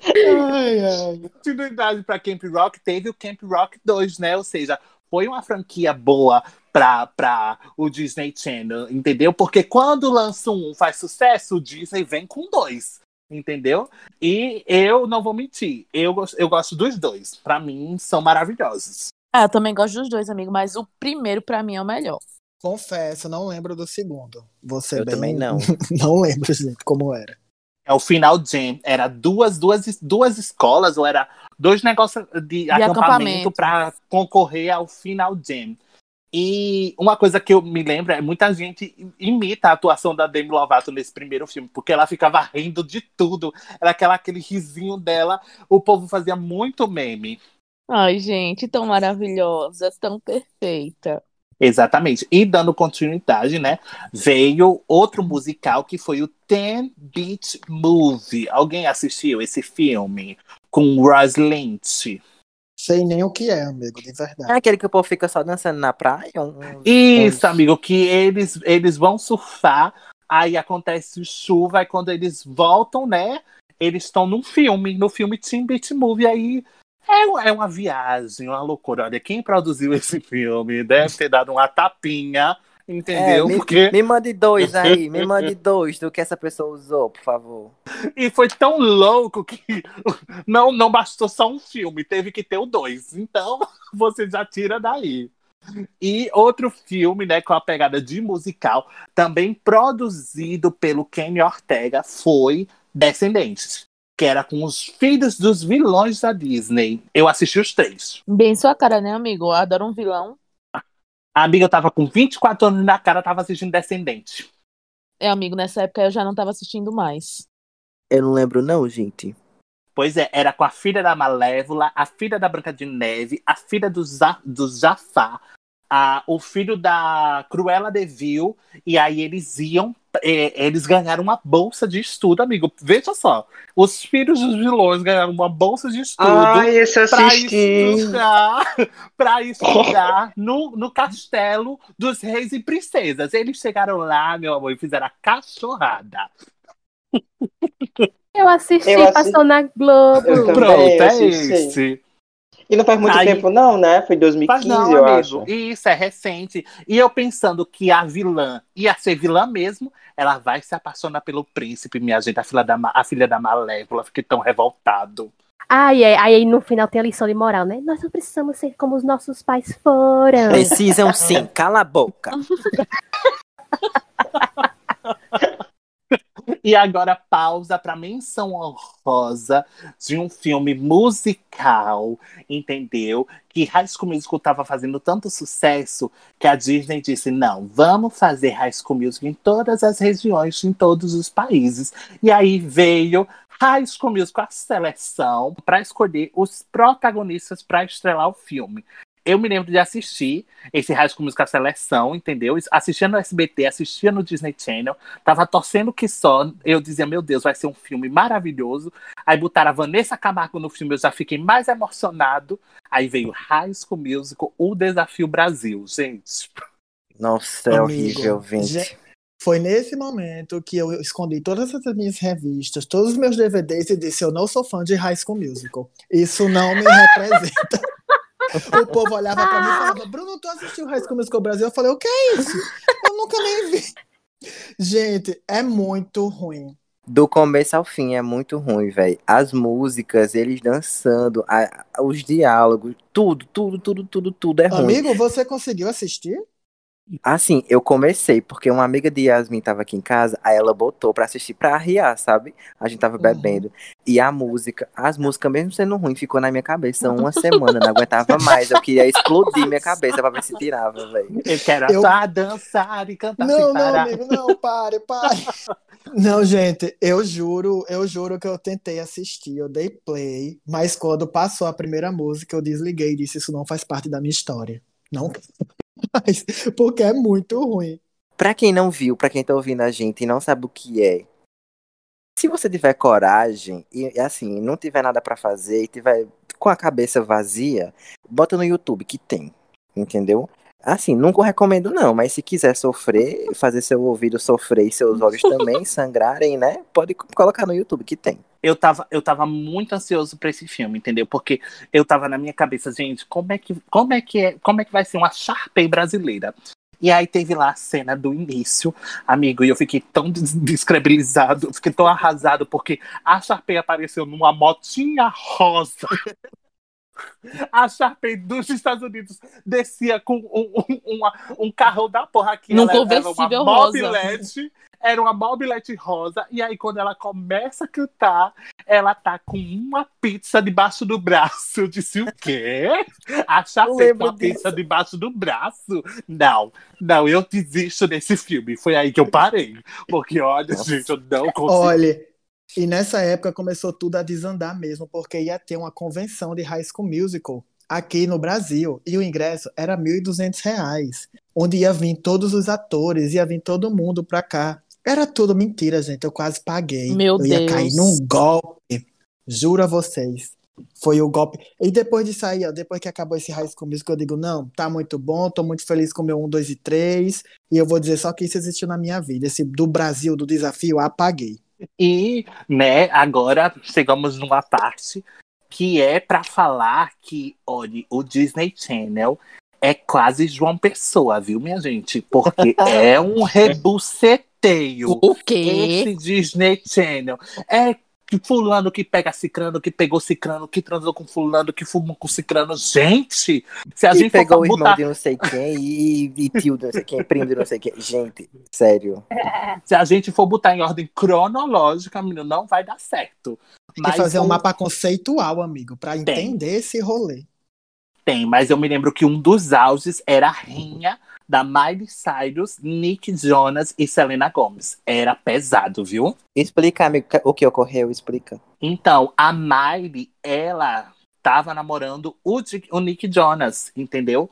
C: Ai, ai.
A: Continuidade para Camp Rock, teve o Camp Rock 2, né? Ou seja, foi uma franquia boa para o Disney Channel, entendeu? Porque quando lança um faz sucesso, o Disney vem com dois, entendeu? E eu não vou mentir, eu, eu gosto dos dois. Para mim, são maravilhosos.
F: Ah, eu também gosto dos dois, amigo, mas o primeiro pra mim é o melhor.
C: Confesso, não lembro do segundo. Você
D: Eu
C: bem...
D: também não. (laughs)
C: não lembro, gente, como era.
A: É o final jam. Era duas, duas, duas escolas, ou era dois negócios de, acampamento
F: acampamento.
A: para concorrer ao final jam. E uma coisa que eu me lembro é muita gente imita a atuação da Demi Lovato nesse primeiro filme, porque ela ficava rindo de tudo. Era aquela, aquele risinho dela. O povo fazia muito meme.
F: Ai, gente, tão maravilhosa, tão perfeita.
A: Exatamente. E dando continuidade, né? Veio outro musical que foi o Ten Beach Movie. Alguém assistiu esse filme? Com Ross Lynch.
C: Sei nem o que é, amigo, de verdade.
D: É aquele que o povo fica só dançando na praia? Um-
A: Isso,
D: uns-
A: amigo, que eles, eles vão surfar, aí acontece chuva, e quando eles voltam, né? Eles estão num filme, no filme Teen Beach Movie, aí é, um- é uma viagem, uma loucura. Olha, quem produziu esse filme deve ter dado uma tapinha, entendeu?
D: É, me,
A: Porque
D: me mande dois aí, me mande dois do que essa pessoa usou, por favor.
A: E foi tão louco que (laughs) não, não bastou só um filme, teve que ter o dois. Então, (laughs) você já tira daí. E outro filme, né, com a pegada de musical, também produzido pelo Kenny Ortega, foi Descendentes, que era com os filhos dos vilões da Disney. Eu assisti os três.
F: Bem sua cara, né, amigo? Eu adoro um vilão.
A: A amiga eu tava com 24 anos na cara, tava assistindo Descendente.
F: É, amigo, nessa época eu já não tava assistindo mais.
D: Eu não lembro não, gente.
A: Pois é, era com a filha da Malévola, a filha da Branca de Neve, a filha do, Za, do Jafar, a, o filho da Cruella de Vil, e aí eles iam, eh, eles ganharam uma bolsa de estudo, amigo. Veja só, os filhos dos vilões ganharam uma bolsa de estudo
E: Ai, esse assisti.
A: estudar, (laughs) pra estudar (laughs) no, no castelo dos reis e princesas. Eles chegaram lá, meu amor, e fizeram a cachorrada.
B: Eu assisti,
E: Eu assi-
B: passou na Globo.
E: Eu também.
A: Pronto, é
E: assisti.
A: esse.
E: E não faz muito
A: Aí-
E: tempo, não, né? Foi
A: Mas
E: 2015,
A: não,
E: eu
A: amigo,
E: acho.
A: isso é recente. E eu pensando que a vilã ia ser vilã mesmo, ela vai se apaixonar pelo príncipe, minha gente, a filha da, Ma- a filha da Malévola. Fiquei tão revoltado.
B: Ai, é, aí no final tem a lição de moral, né? Nós não precisamos ser como os nossos pais foram.
D: Precisam sim, (laughs) cala a boca. (laughs)
A: E agora pausa para menção honrosa de um filme musical, entendeu? Que High School Musical estava fazendo tanto sucesso que a Disney disse: não, vamos fazer High School Musical em todas as regiões, em todos os países. E aí veio High School Musical, a seleção, para escolher os protagonistas para estrelar o filme. Eu me lembro de assistir esse High School Musical Seleção, entendeu? Assistia no SBT, assistia no Disney Channel, tava torcendo que só. Eu dizia, meu Deus, vai ser um filme maravilhoso. Aí botaram a Vanessa Camargo no filme, eu já fiquei mais emocionado. Aí veio High School Musical, O Desafio Brasil, gente.
D: Nossa, é
C: Amigo,
D: horrível, gente.
C: gente, Foi nesse momento que eu escondi todas as minhas revistas, todos os meus DVDs e disse: Eu não sou fã de High School Musical. Isso não me (laughs) representa. O povo olhava pra mim e falava: Bruno, tu assistiu High School Musical Brasil? Eu falei: O que é isso? Eu nunca nem vi. Gente, é muito ruim.
D: Do começo ao fim é muito ruim, velho. As músicas, eles dançando, a- os diálogos, tudo, tudo, tudo, tudo, tudo é ruim.
C: Amigo, você conseguiu assistir?
D: Assim, eu comecei porque uma amiga de Yasmin tava aqui em casa, aí ela botou pra assistir pra arriar, sabe? A gente tava
C: Uhum.
D: bebendo. E a música, as músicas, mesmo sendo ruim, ficou na minha cabeça (laughs) uma semana, não aguentava mais. Eu queria explodir minha cabeça pra ver se tirava, velho.
A: Eu quero
C: Eu-
A: só dançar e cantar
C: Não,
A: sem
C: não,
A: parar.
C: amigo, não, pare, pare. (laughs) Não, gente, eu juro, eu juro que eu tentei assistir, eu dei play, mas quando passou a primeira música, eu desliguei e disse, isso não faz parte da minha história. Não (laughs) porque é muito ruim.
D: Pra quem não viu, pra quem tá ouvindo a gente e não sabe o que é, se você tiver coragem e assim, não tiver nada pra fazer e tiver com a cabeça vazia, bota no YouTube que tem, entendeu? Assim, nunca recomendo não, mas se quiser sofrer, fazer seu ouvido sofrer e seus olhos também (laughs) sangrarem, né? Pode co- colocar no YouTube que tem.
A: Eu tava, eu tava muito ansioso pra esse filme, entendeu? Porque eu tava na minha cabeça, gente, como é que, como é que é, como é que vai ser uma Sharpay brasileira? E aí teve lá a cena do início, amigo, e eu fiquei tão des- descredibilizado, fiquei tão arrasado, porque a Sharpay apareceu numa motinha rosa. (laughs) A Sharpay dos Estados Unidos descia com um, um, uma- um carro da porra aqui.
F: Num conversível
A: uma
F: rosa.
A: mobilete, Era uma mobilete rosa. E aí, quando ela começa a cantar, ela tá com uma pizza debaixo do braço. Eu disse, o quê? A Chapéu com
D: Lembro
A: a pizza debaixo do braço? Não, não, eu desisto desse filme. Foi aí que eu parei. Porque, olha, gente, eu não consigo.
C: Olha, e nessa época começou tudo a desandar mesmo, porque ia ter uma convenção de High School Musical aqui no Brasil, e o ingresso era 1.200 reais, onde ia vir todos os atores, ia vir todo mundo pra cá. Era tudo mentira, gente, eu quase paguei.
F: Meu
C: eu ia
F: Deus.
C: cair num golpe, juro a vocês. Foi o golpe. E depois de sair, ó, depois que acabou esse High School Musical, eu digo, não, tá muito bom, tô muito feliz com o meu 1, 2 e 3, e eu vou dizer só que isso existiu na minha vida. Esse do Brasil, do desafio, apaguei.
A: E, né, agora chegamos numa parte que é pra falar que, olha, o Disney Channel é quase João Pessoa, viu, minha gente? Porque (laughs) é um rebuceteio.
F: O quê?
A: Esse Disney Channel. É que fulano que pega cicrano, que pegou cicrano, que transou com fulano, que fumou com cicrano. Gente, se a
D: E
A: gente
D: pegou
A: for
D: o irmão
A: botar,
D: de não sei quem e, e tio de não sei quem, primo de não sei quem. Gente, sério.
A: se a gente for botar em ordem cronológica, menino, não vai dar certo.
C: Tem que fazer um
A: o-
C: mapa conceitual, amigo, pra entender esse rolê.
A: Tem, mas eu me lembro que um dos auges era a rinha da Miley Cyrus, Nick Jonas e Selena Gomez. Era pesado, viu?
D: Explica, amigo, o que ocorreu, explica.
A: Então, a Miley, ela tava namorando o, o Nick Jonas, entendeu?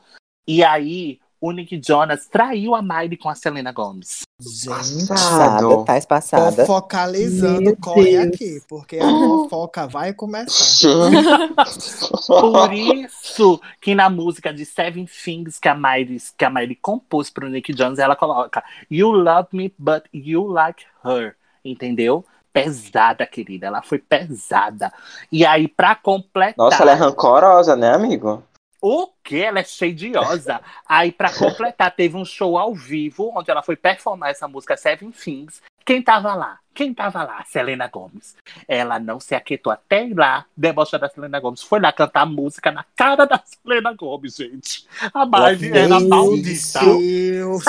A: E aí, o Nick Jonas traiu a Miley com a Selena Gomez.
C: Gente,
D: Passada, tá passada.
C: focalizando,
B: Meu
C: corre
B: Deus.
C: aqui, porque a fofoca vai começar. (laughs)
A: Por isso que na música de Seven Things que a Miley, que a Miley compôs pro Nick Jonas, ela coloca You love me, but you like her. Entendeu? Pesada, querida. Ela foi pesada. E aí, pra completar.
E: Nossa, ela é rancorosa, né, amigo?
A: O que? Ela é cheidiosa. Aí, pra completar, teve um show ao vivo, onde ela foi performar essa música Seven Things. Quem tava lá? Quem tava lá? Selena Gomes. Ela não se aquietou até ir lá, debochar da Selena Gomes. Foi lá cantar música na cara da Selena Gomes, gente. A Miley era
C: Meu
A: maldita.
C: Deus!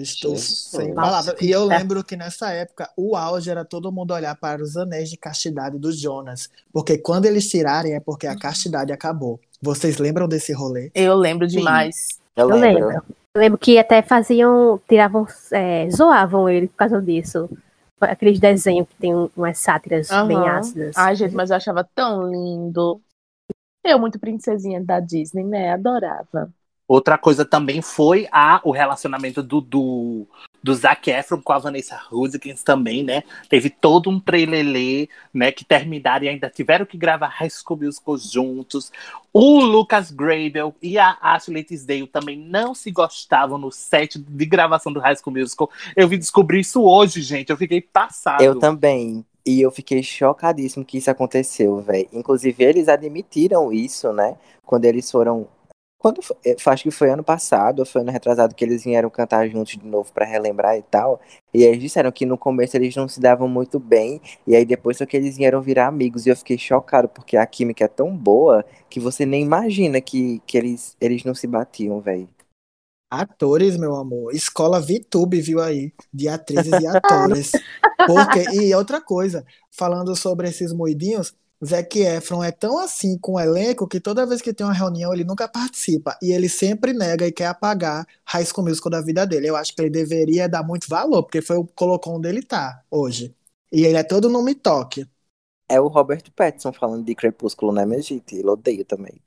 C: Estou
E: Jesus.
C: sem palavras. E eu
B: é.
C: lembro que nessa época o auge era todo mundo olhar para os anéis de castidade dos Jonas. Porque quando eles tirarem é porque a castidade acabou. Vocês lembram desse rolê?
F: Eu lembro demais.
D: Eu
B: Eu
D: lembro.
B: lembro. Eu lembro que até faziam, tiravam, é, zoavam ele por causa disso. Aqueles desenhos que tem um- umas sátiras bem
F: Aham.
B: ácidas.
F: Ai, gente, mas eu achava tão lindo. Eu, muito princesinha da Disney, né? Adorava.
A: Outra coisa também foi a, o relacionamento do, do, do Zac Efron com a Vanessa Hudgens também, né? Teve todo um trelelê, né? Que terminaram e ainda tiveram que gravar High School Musical juntos. O Lucas Grable e a Ashley Tisdale também não se gostavam no set de gravação do High School Musical. Eu vim descobrir isso hoje, gente. Eu fiquei passado.
D: Eu também. E eu fiquei chocadíssimo que isso aconteceu, velho. Inclusive, eles admitiram isso, né? Quando eles foram. Quando acho que foi ano passado, ou foi ano retrasado, que eles vieram cantar juntos de novo pra relembrar e tal. E aí eles disseram que no começo eles não se davam muito bem. E aí depois só que eles vieram virar amigos. E eu fiquei chocado, porque a química é tão boa que você nem imagina que, que eles, eles não se batiam, velho.
C: Atores, meu amor. Escola VTube, viu aí? De atrizes e atores. (laughs) Porque, e outra coisa, falando sobre esses moidinhos, Zac Efron é tão assim com o elenco que toda vez que tem uma reunião ele nunca participa. E ele sempre nega e quer apagar High School Musical da vida dele. Eu acho que ele deveria dar muito valor, porque foi o que colocou onde ele tá hoje. E ele é todo no me toque.
D: É o Robert Pattinson falando de Crepúsculo, né, minha gente? Ele odeia também.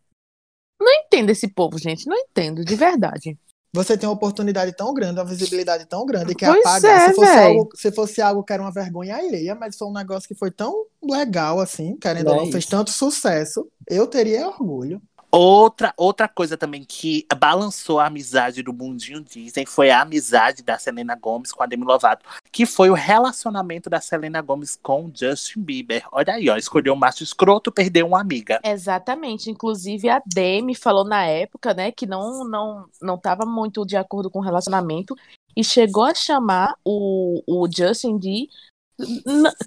F: Não entendo esse povo, gente. Não entendo, de verdade.
C: Você tem uma oportunidade tão grande, uma visibilidade tão grande que
F: Pois
C: apagar.
F: é,
C: se, fosse
F: véi.
C: algo, se fosse algo que era uma vergonha alheia, mas foi um negócio que foi tão legal assim, querendo ou
D: Não é
C: não, fez
D: isso.
C: tanto sucesso, eu teria orgulho.
A: Outra, outra coisa também que balançou a amizade do mundinho Disney foi a amizade da Selena Gomez com a Demi Lovato, que foi o relacionamento da Selena Gomez com Justin Bieber. Olha aí, ó, escolheu um macho escroto, perdeu uma amiga.
F: Exatamente. Inclusive, a Demi falou na época, né, que não não não estava muito de acordo com o relacionamento e chegou a chamar o, o Justin de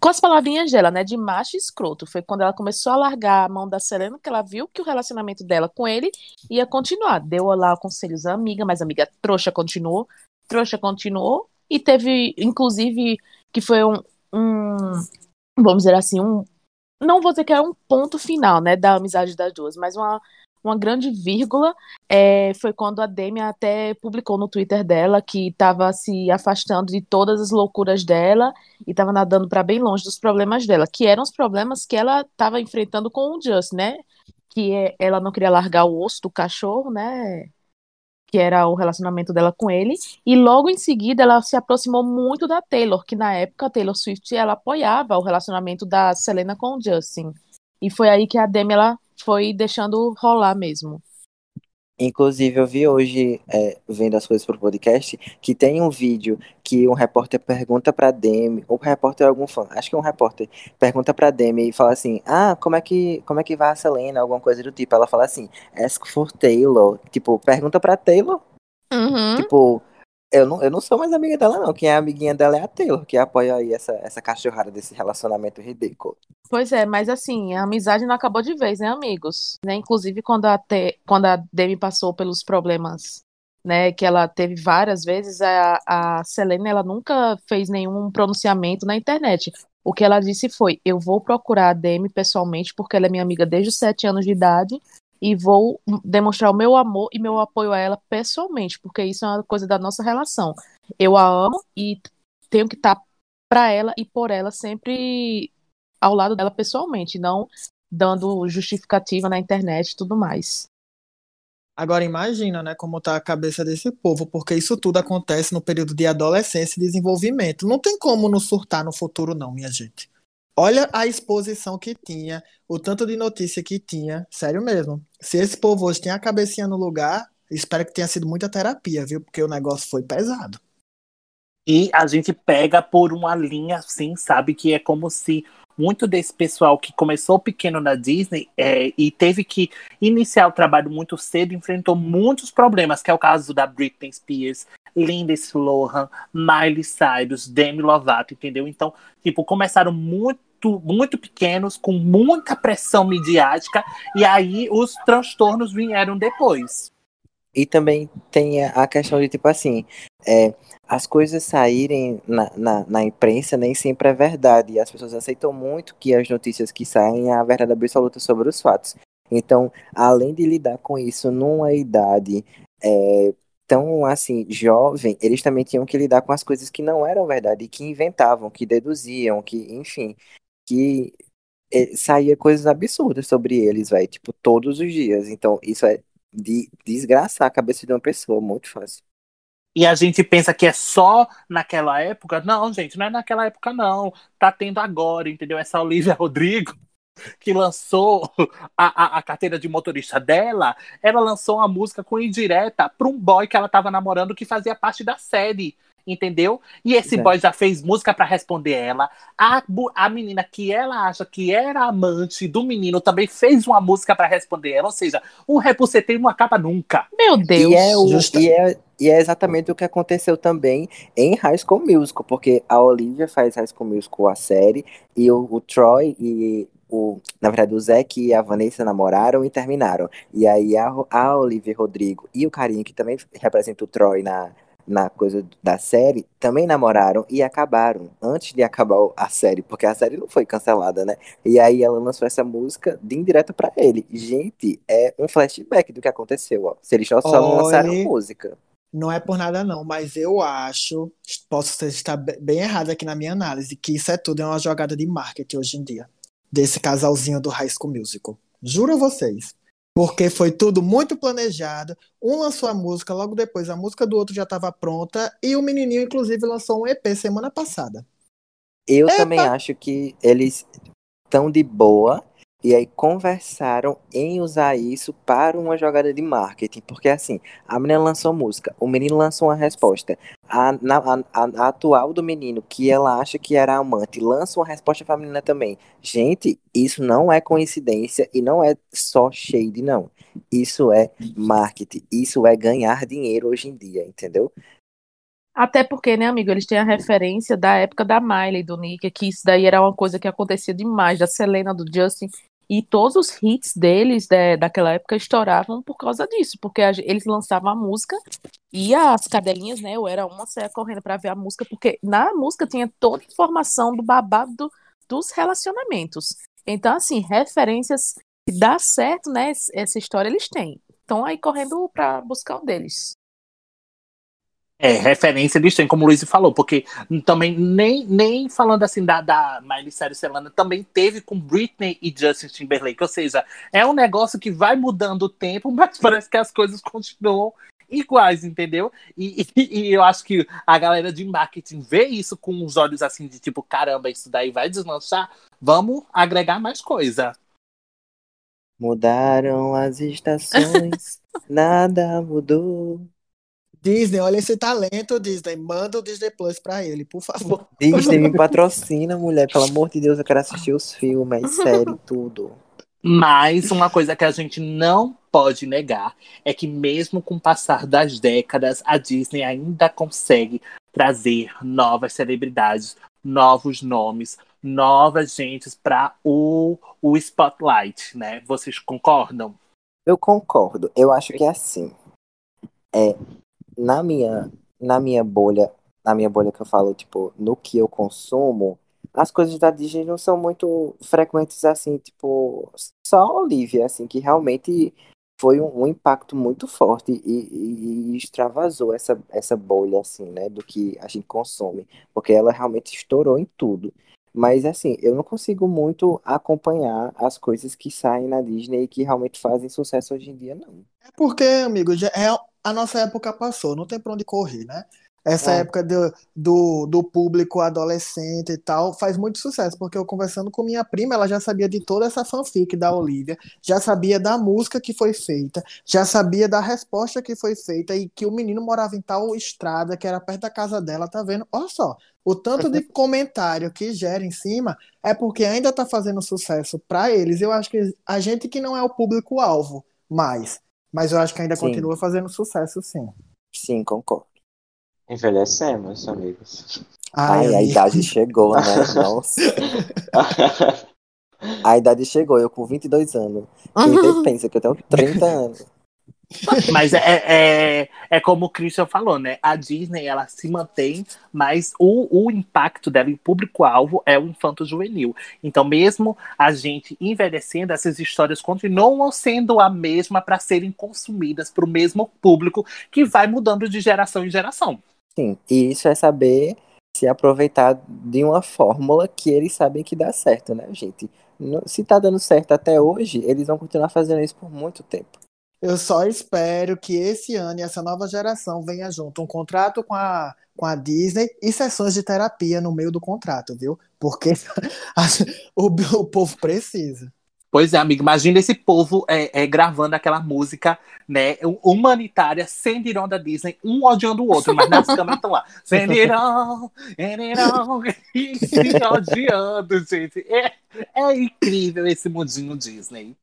F: com as palavrinhas dela, né, de macho escroto. Foi quando ela começou a largar a mão da Selena que ela viu que o relacionamento dela com ele ia continuar. Deu lá conselhos à amiga, mas a amiga trouxa continuou, trouxa continuou e teve, inclusive, que foi um, um vamos dizer assim, um não vou dizer que é um ponto final, né, da amizade das duas, mas uma, uma grande vírgula é, foi quando a Demi até publicou no Twitter dela que estava se afastando de todas as loucuras dela e estava nadando para bem longe dos problemas dela, que eram os problemas que ela estava enfrentando com o Just, né? Que é- ela não queria largar o osso do cachorro, né? Que era o relacionamento dela com ele. E logo em seguida ela se aproximou muito da Taylor, que na época a Taylor Swift ela apoiava o relacionamento da Selena com o Justin. E foi aí que a Demi ela foi deixando rolar mesmo.
D: Inclusive, eu vi hoje, é, vendo as coisas pro podcast, que tem um vídeo que um repórter pergunta pra Demi, ou repórter é algum fã, acho que é um repórter, pergunta pra Demi e fala assim, ah, como é que, como é que vai a Selena, alguma coisa do tipo. Ela fala assim, ask for Taylor. Tipo, pergunta pra Taylor.
F: Uhum.
D: Tipo, eu não, eu não sou mais amiga dela, não. Quem é amiguinha dela é a Taylor, que apoia aí essa, essa cachorrada desse relacionamento ridículo.
F: Pois é, mas assim, a amizade não acabou de vez, né, amigos? Né? Inclusive, quando a, Te- quando a Demi passou pelos problemas, né, que ela teve várias vezes, a, a Selena, ela nunca fez nenhum pronunciamento na internet. O que ela disse foi: eu vou procurar a Demi pessoalmente, porque ela é minha amiga desde os sete anos de idade, e vou demonstrar o meu amor e meu apoio a ela pessoalmente, porque isso é uma coisa da nossa relação. Eu a amo e tenho que estar pra ela e por ela sempre ao lado dela pessoalmente, não dando justificativa na internet e tudo mais.
C: Agora imagina, né, como tá a cabeça desse povo, porque isso tudo acontece no período de adolescência e desenvolvimento. Não tem como não surtar no futuro, não, minha gente. Olha a exposição que tinha, o tanto de notícia que tinha, sério mesmo. Se esse povo hoje tem a cabecinha no lugar, espero que tenha sido muita terapia, viu? Porque o negócio foi pesado.
A: E a gente pega por uma linha assim, sabe? Que é como se muito desse pessoal que começou pequeno na Disney é, e teve que iniciar o trabalho muito cedo, enfrentou muitos problemas, que é o caso da Britney Spears, Lindsay Lohan, Miley Cyrus, Demi Lovato, entendeu? Então, tipo, começaram muito, muito pequenos, com muita pressão midiática, e aí os transtornos vieram depois.
D: E também tem a questão de, tipo assim, é, as coisas saírem na, na, na imprensa nem sempre é verdade. E as pessoas aceitam muito que as notícias que saem é a verdade absoluta sobre os fatos. Então, além de lidar com isso numa idade é, tão assim jovem, eles também tinham que lidar com as coisas que não eram verdade, que inventavam, que deduziam, que, enfim, que é, saía coisas absurdas sobre eles, vai, tipo, todos os dias. Então, isso é de desgraçar a cabeça de uma pessoa, muito fácil.
A: E a gente pensa que é só naquela época. Não, gente, não é naquela época, não. Tá tendo agora, entendeu? Essa Olivia Rodrigo, que lançou a, a, a carteira de motorista dela, ela lançou uma música com indireta para um boy que ela tava namorando que fazia parte da série entendeu? E esse
D: É.
A: boy já fez música pra responder ela. A, a menina que ela acha que era amante do menino também fez uma música pra responder ela. Ou seja, um repuceteio não acaba nunca.
F: Meu Deus.
D: E é, o,
C: Justa-
D: e, é, e é exatamente o que aconteceu também em High School Musical, porque a Olivia faz High School Musical a série, e o, o Troy e o, na verdade, o Zac e a Vanessa namoraram e terminaram. E aí a, a Olivia Rodrigo e o carinha que também representa o Troy na, na coisa da série, também namoraram e acabaram antes de acabar a série, porque a série não foi cancelada, né? E aí ela lançou essa música de indireta pra ele. Gente, é um flashback do que aconteceu, ó. Se eles só, não lançaram música.
C: Não é por nada, não, mas eu acho, posso estar be- bem errado aqui na minha análise, que isso é tudo é uma jogada de marketing hoje em dia. Desse casalzinho do High School Musical. Juro a vocês. Porque foi tudo muito planejado. Um lançou a música, logo depois a música do outro já estava pronta. E o menininho, inclusive, lançou um EP semana passada.
D: Eu
C: Epa!
D: também acho que eles estão de boa e aí conversaram em usar isso para uma jogada de marketing. Porque assim, a menina lançou música, o menino lançou uma resposta. A, a- a- a atual do menino, que ela acha que era amante, lança uma resposta pra menina também. Gente, isso não é coincidência e não é só shade, não. Isso é marketing, isso é ganhar dinheiro hoje em dia, entendeu?
F: Até porque, né, amigo, eles têm a referência da época da Miley, do Nick, que isso daí era uma coisa que acontecia demais, da Selena, do Justin, e todos os hits deles da, daquela época estouravam por causa disso, porque a eles lançavam a música e as cadelinhas, né, eu era uma saia correndo pra ver a música, porque na música tinha toda a informação do babado do- dos relacionamentos. Então, assim, referências que dá certo, né, essa história eles têm. Estão aí correndo pra buscar o deles.
A: É, referência eles têm, como o Luiz falou, porque também, nem, nem falando assim da, da Miley Cyrus Selena, também teve com Britney e Justin Timberlake. Ou seja, é um negócio que vai mudando o tempo, (laughs) mas parece que as coisas continuam iguais, entendeu? E, e- e eu acho que a galera de marketing vê isso com os olhos assim de tipo, caramba, isso daí vai deslanchar, vamos agregar mais coisa.
D: Mudaram as estações, (laughs) nada mudou.
C: Disney, olha esse talento, Disney. Manda o Disney Plus pra ele, por favor. (laughs)
D: Disney me patrocina, mulher. Pelo amor de Deus, eu quero assistir os filmes, (laughs) série, tudo.
A: Mas uma coisa que a gente não pode negar é que, mesmo com o passar das décadas, a Disney ainda consegue trazer novas celebridades, novos nomes, novas gentes para o, o spotlight, né? Vocês concordam?
D: Eu concordo. Eu acho que é assim. É, na minha, na minha bolha, na minha bolha que eu falo, tipo, no que eu consumo, as coisas da Disney não são muito frequentes assim, tipo, só a Olivia, assim, que realmente foi um, um impacto muito forte e, e- extravasou essa, essa bolha, assim, né, do que a gente consome, porque ela realmente estourou em tudo. Mas, assim, eu não consigo muito acompanhar as coisas que saem na Disney e que realmente fazem sucesso hoje em dia, não.
C: É porque, amigo, é, a nossa época passou, não tem pra onde correr, né? Essa
D: É.
C: época do, do, do público adolescente e tal faz muito sucesso, porque eu conversando com minha prima, ela já sabia de toda essa fanfic da Olivia, já sabia da música que foi feita, já sabia da resposta que foi feita e que o menino morava em tal estrada que era perto da casa dela, tá vendo? Olha só, o tanto de comentário que gera em cima é porque ainda tá fazendo sucesso pra eles. Eu acho que a gente que não é o público-alvo mais, mas eu acho que ainda
D: Sim.
C: continua fazendo sucesso, sim.
D: Sim, concordo.
E: Envelhecemos, amigos.
D: Ai, a
C: amigo.
D: idade chegou, né? (laughs) Nossa. A idade chegou, eu com 22 anos. Quem pensa que eu tenho 30 anos.
A: Mas é, é, é como o Christian falou, né? A Disney ela se mantém, mas o, o impacto dela em público-alvo é o infanto juvenil. Então, mesmo a gente envelhecendo, essas histórias continuam sendo a mesma para serem consumidas para o mesmo público que vai mudando de geração em geração.
D: Sim, e isso é saber se aproveitar de uma fórmula que eles sabem que dá certo, né, gente? Se tá dando certo até hoje, eles vão continuar fazendo isso por muito tempo.
C: Eu só espero que esse ano e essa nova geração venha junto um contrato com a, com a Disney e sessões de terapia no meio do contrato, viu? Porque (laughs) o, o povo precisa.
A: Pois é, amigo, imagina esse povo é, é, gravando aquela música, né, humanitária, sem dirão da Disney, um odiando o outro, mas nas câmeras estão lá. (laughs) Sem dirão, (laughs) e se odiando, gente. É, é incrível esse mundinho Disney.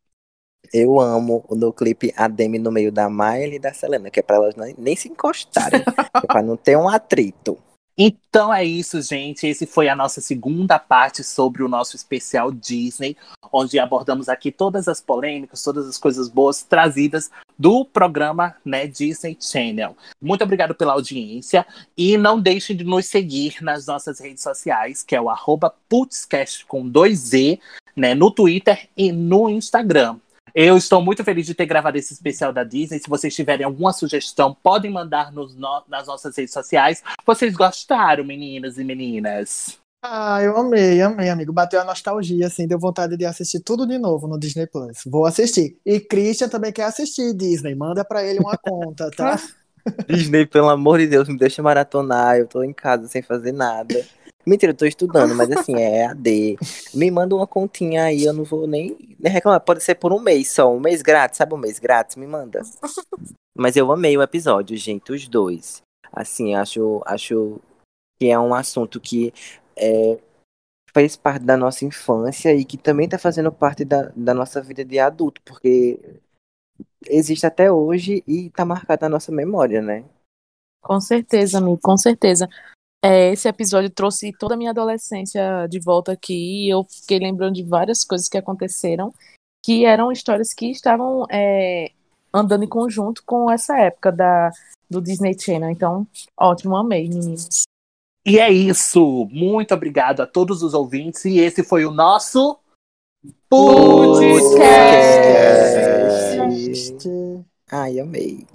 D: Eu amo no clipe a Demi no meio da Miley e da Selena, que é pra elas nem, se encostarem, (laughs) é pra não ter um atrito.
A: Então é isso, gente. Esse foi a nossa segunda parte sobre o nosso especial Disney, onde abordamos aqui todas as polêmicas, todas as coisas boas trazidas do programa né, Disney Channel. Muito obrigado pela audiência e não deixem de nos seguir nas nossas redes sociais, que é o arroba Putzcast com dois Z, né, no Twitter e no Instagram. Eu estou muito feliz de ter gravado esse especial da Disney. Se vocês tiverem alguma sugestão, podem mandar nos no- nas nossas redes sociais. Vocês gostaram, meninas e meninas?
C: Ah, eu amei, amei, amigo. Bateu a nostalgia, assim, deu vontade de assistir tudo de novo no Disney Plus. Vou assistir. E Christian também quer assistir Disney. Manda pra ele uma conta, tá? (laughs)
D: Disney, pelo amor de Deus, me deixa maratonar. Eu tô em casa sem fazer nada. Mentira, eu tô estudando, mas assim, é (laughs) AD. Me manda uma continha aí, eu não vou nem, nem reclamar. Pode ser por um mês só, um mês grátis, sabe um mês grátis? Me manda. (laughs) Mas eu amei o episódio, gente, os dois. Assim, acho, acho que é um assunto que é, fez parte da nossa infância e que também tá fazendo parte da, da nossa vida de adulto, porque existe até hoje e tá marcado na nossa memória, né?
F: Com certeza, amigo, com certeza. É, esse episódio trouxe toda a minha adolescência de volta aqui e eu fiquei lembrando de várias coisas que aconteceram que eram histórias que estavam é, andando em conjunto com essa época da, do Disney Channel. Então, ótimo, amei, meninos.
A: E é isso. Muito obrigado a todos os ouvintes. E esse foi o nosso.
C: Assiste.
D: Ai, amei.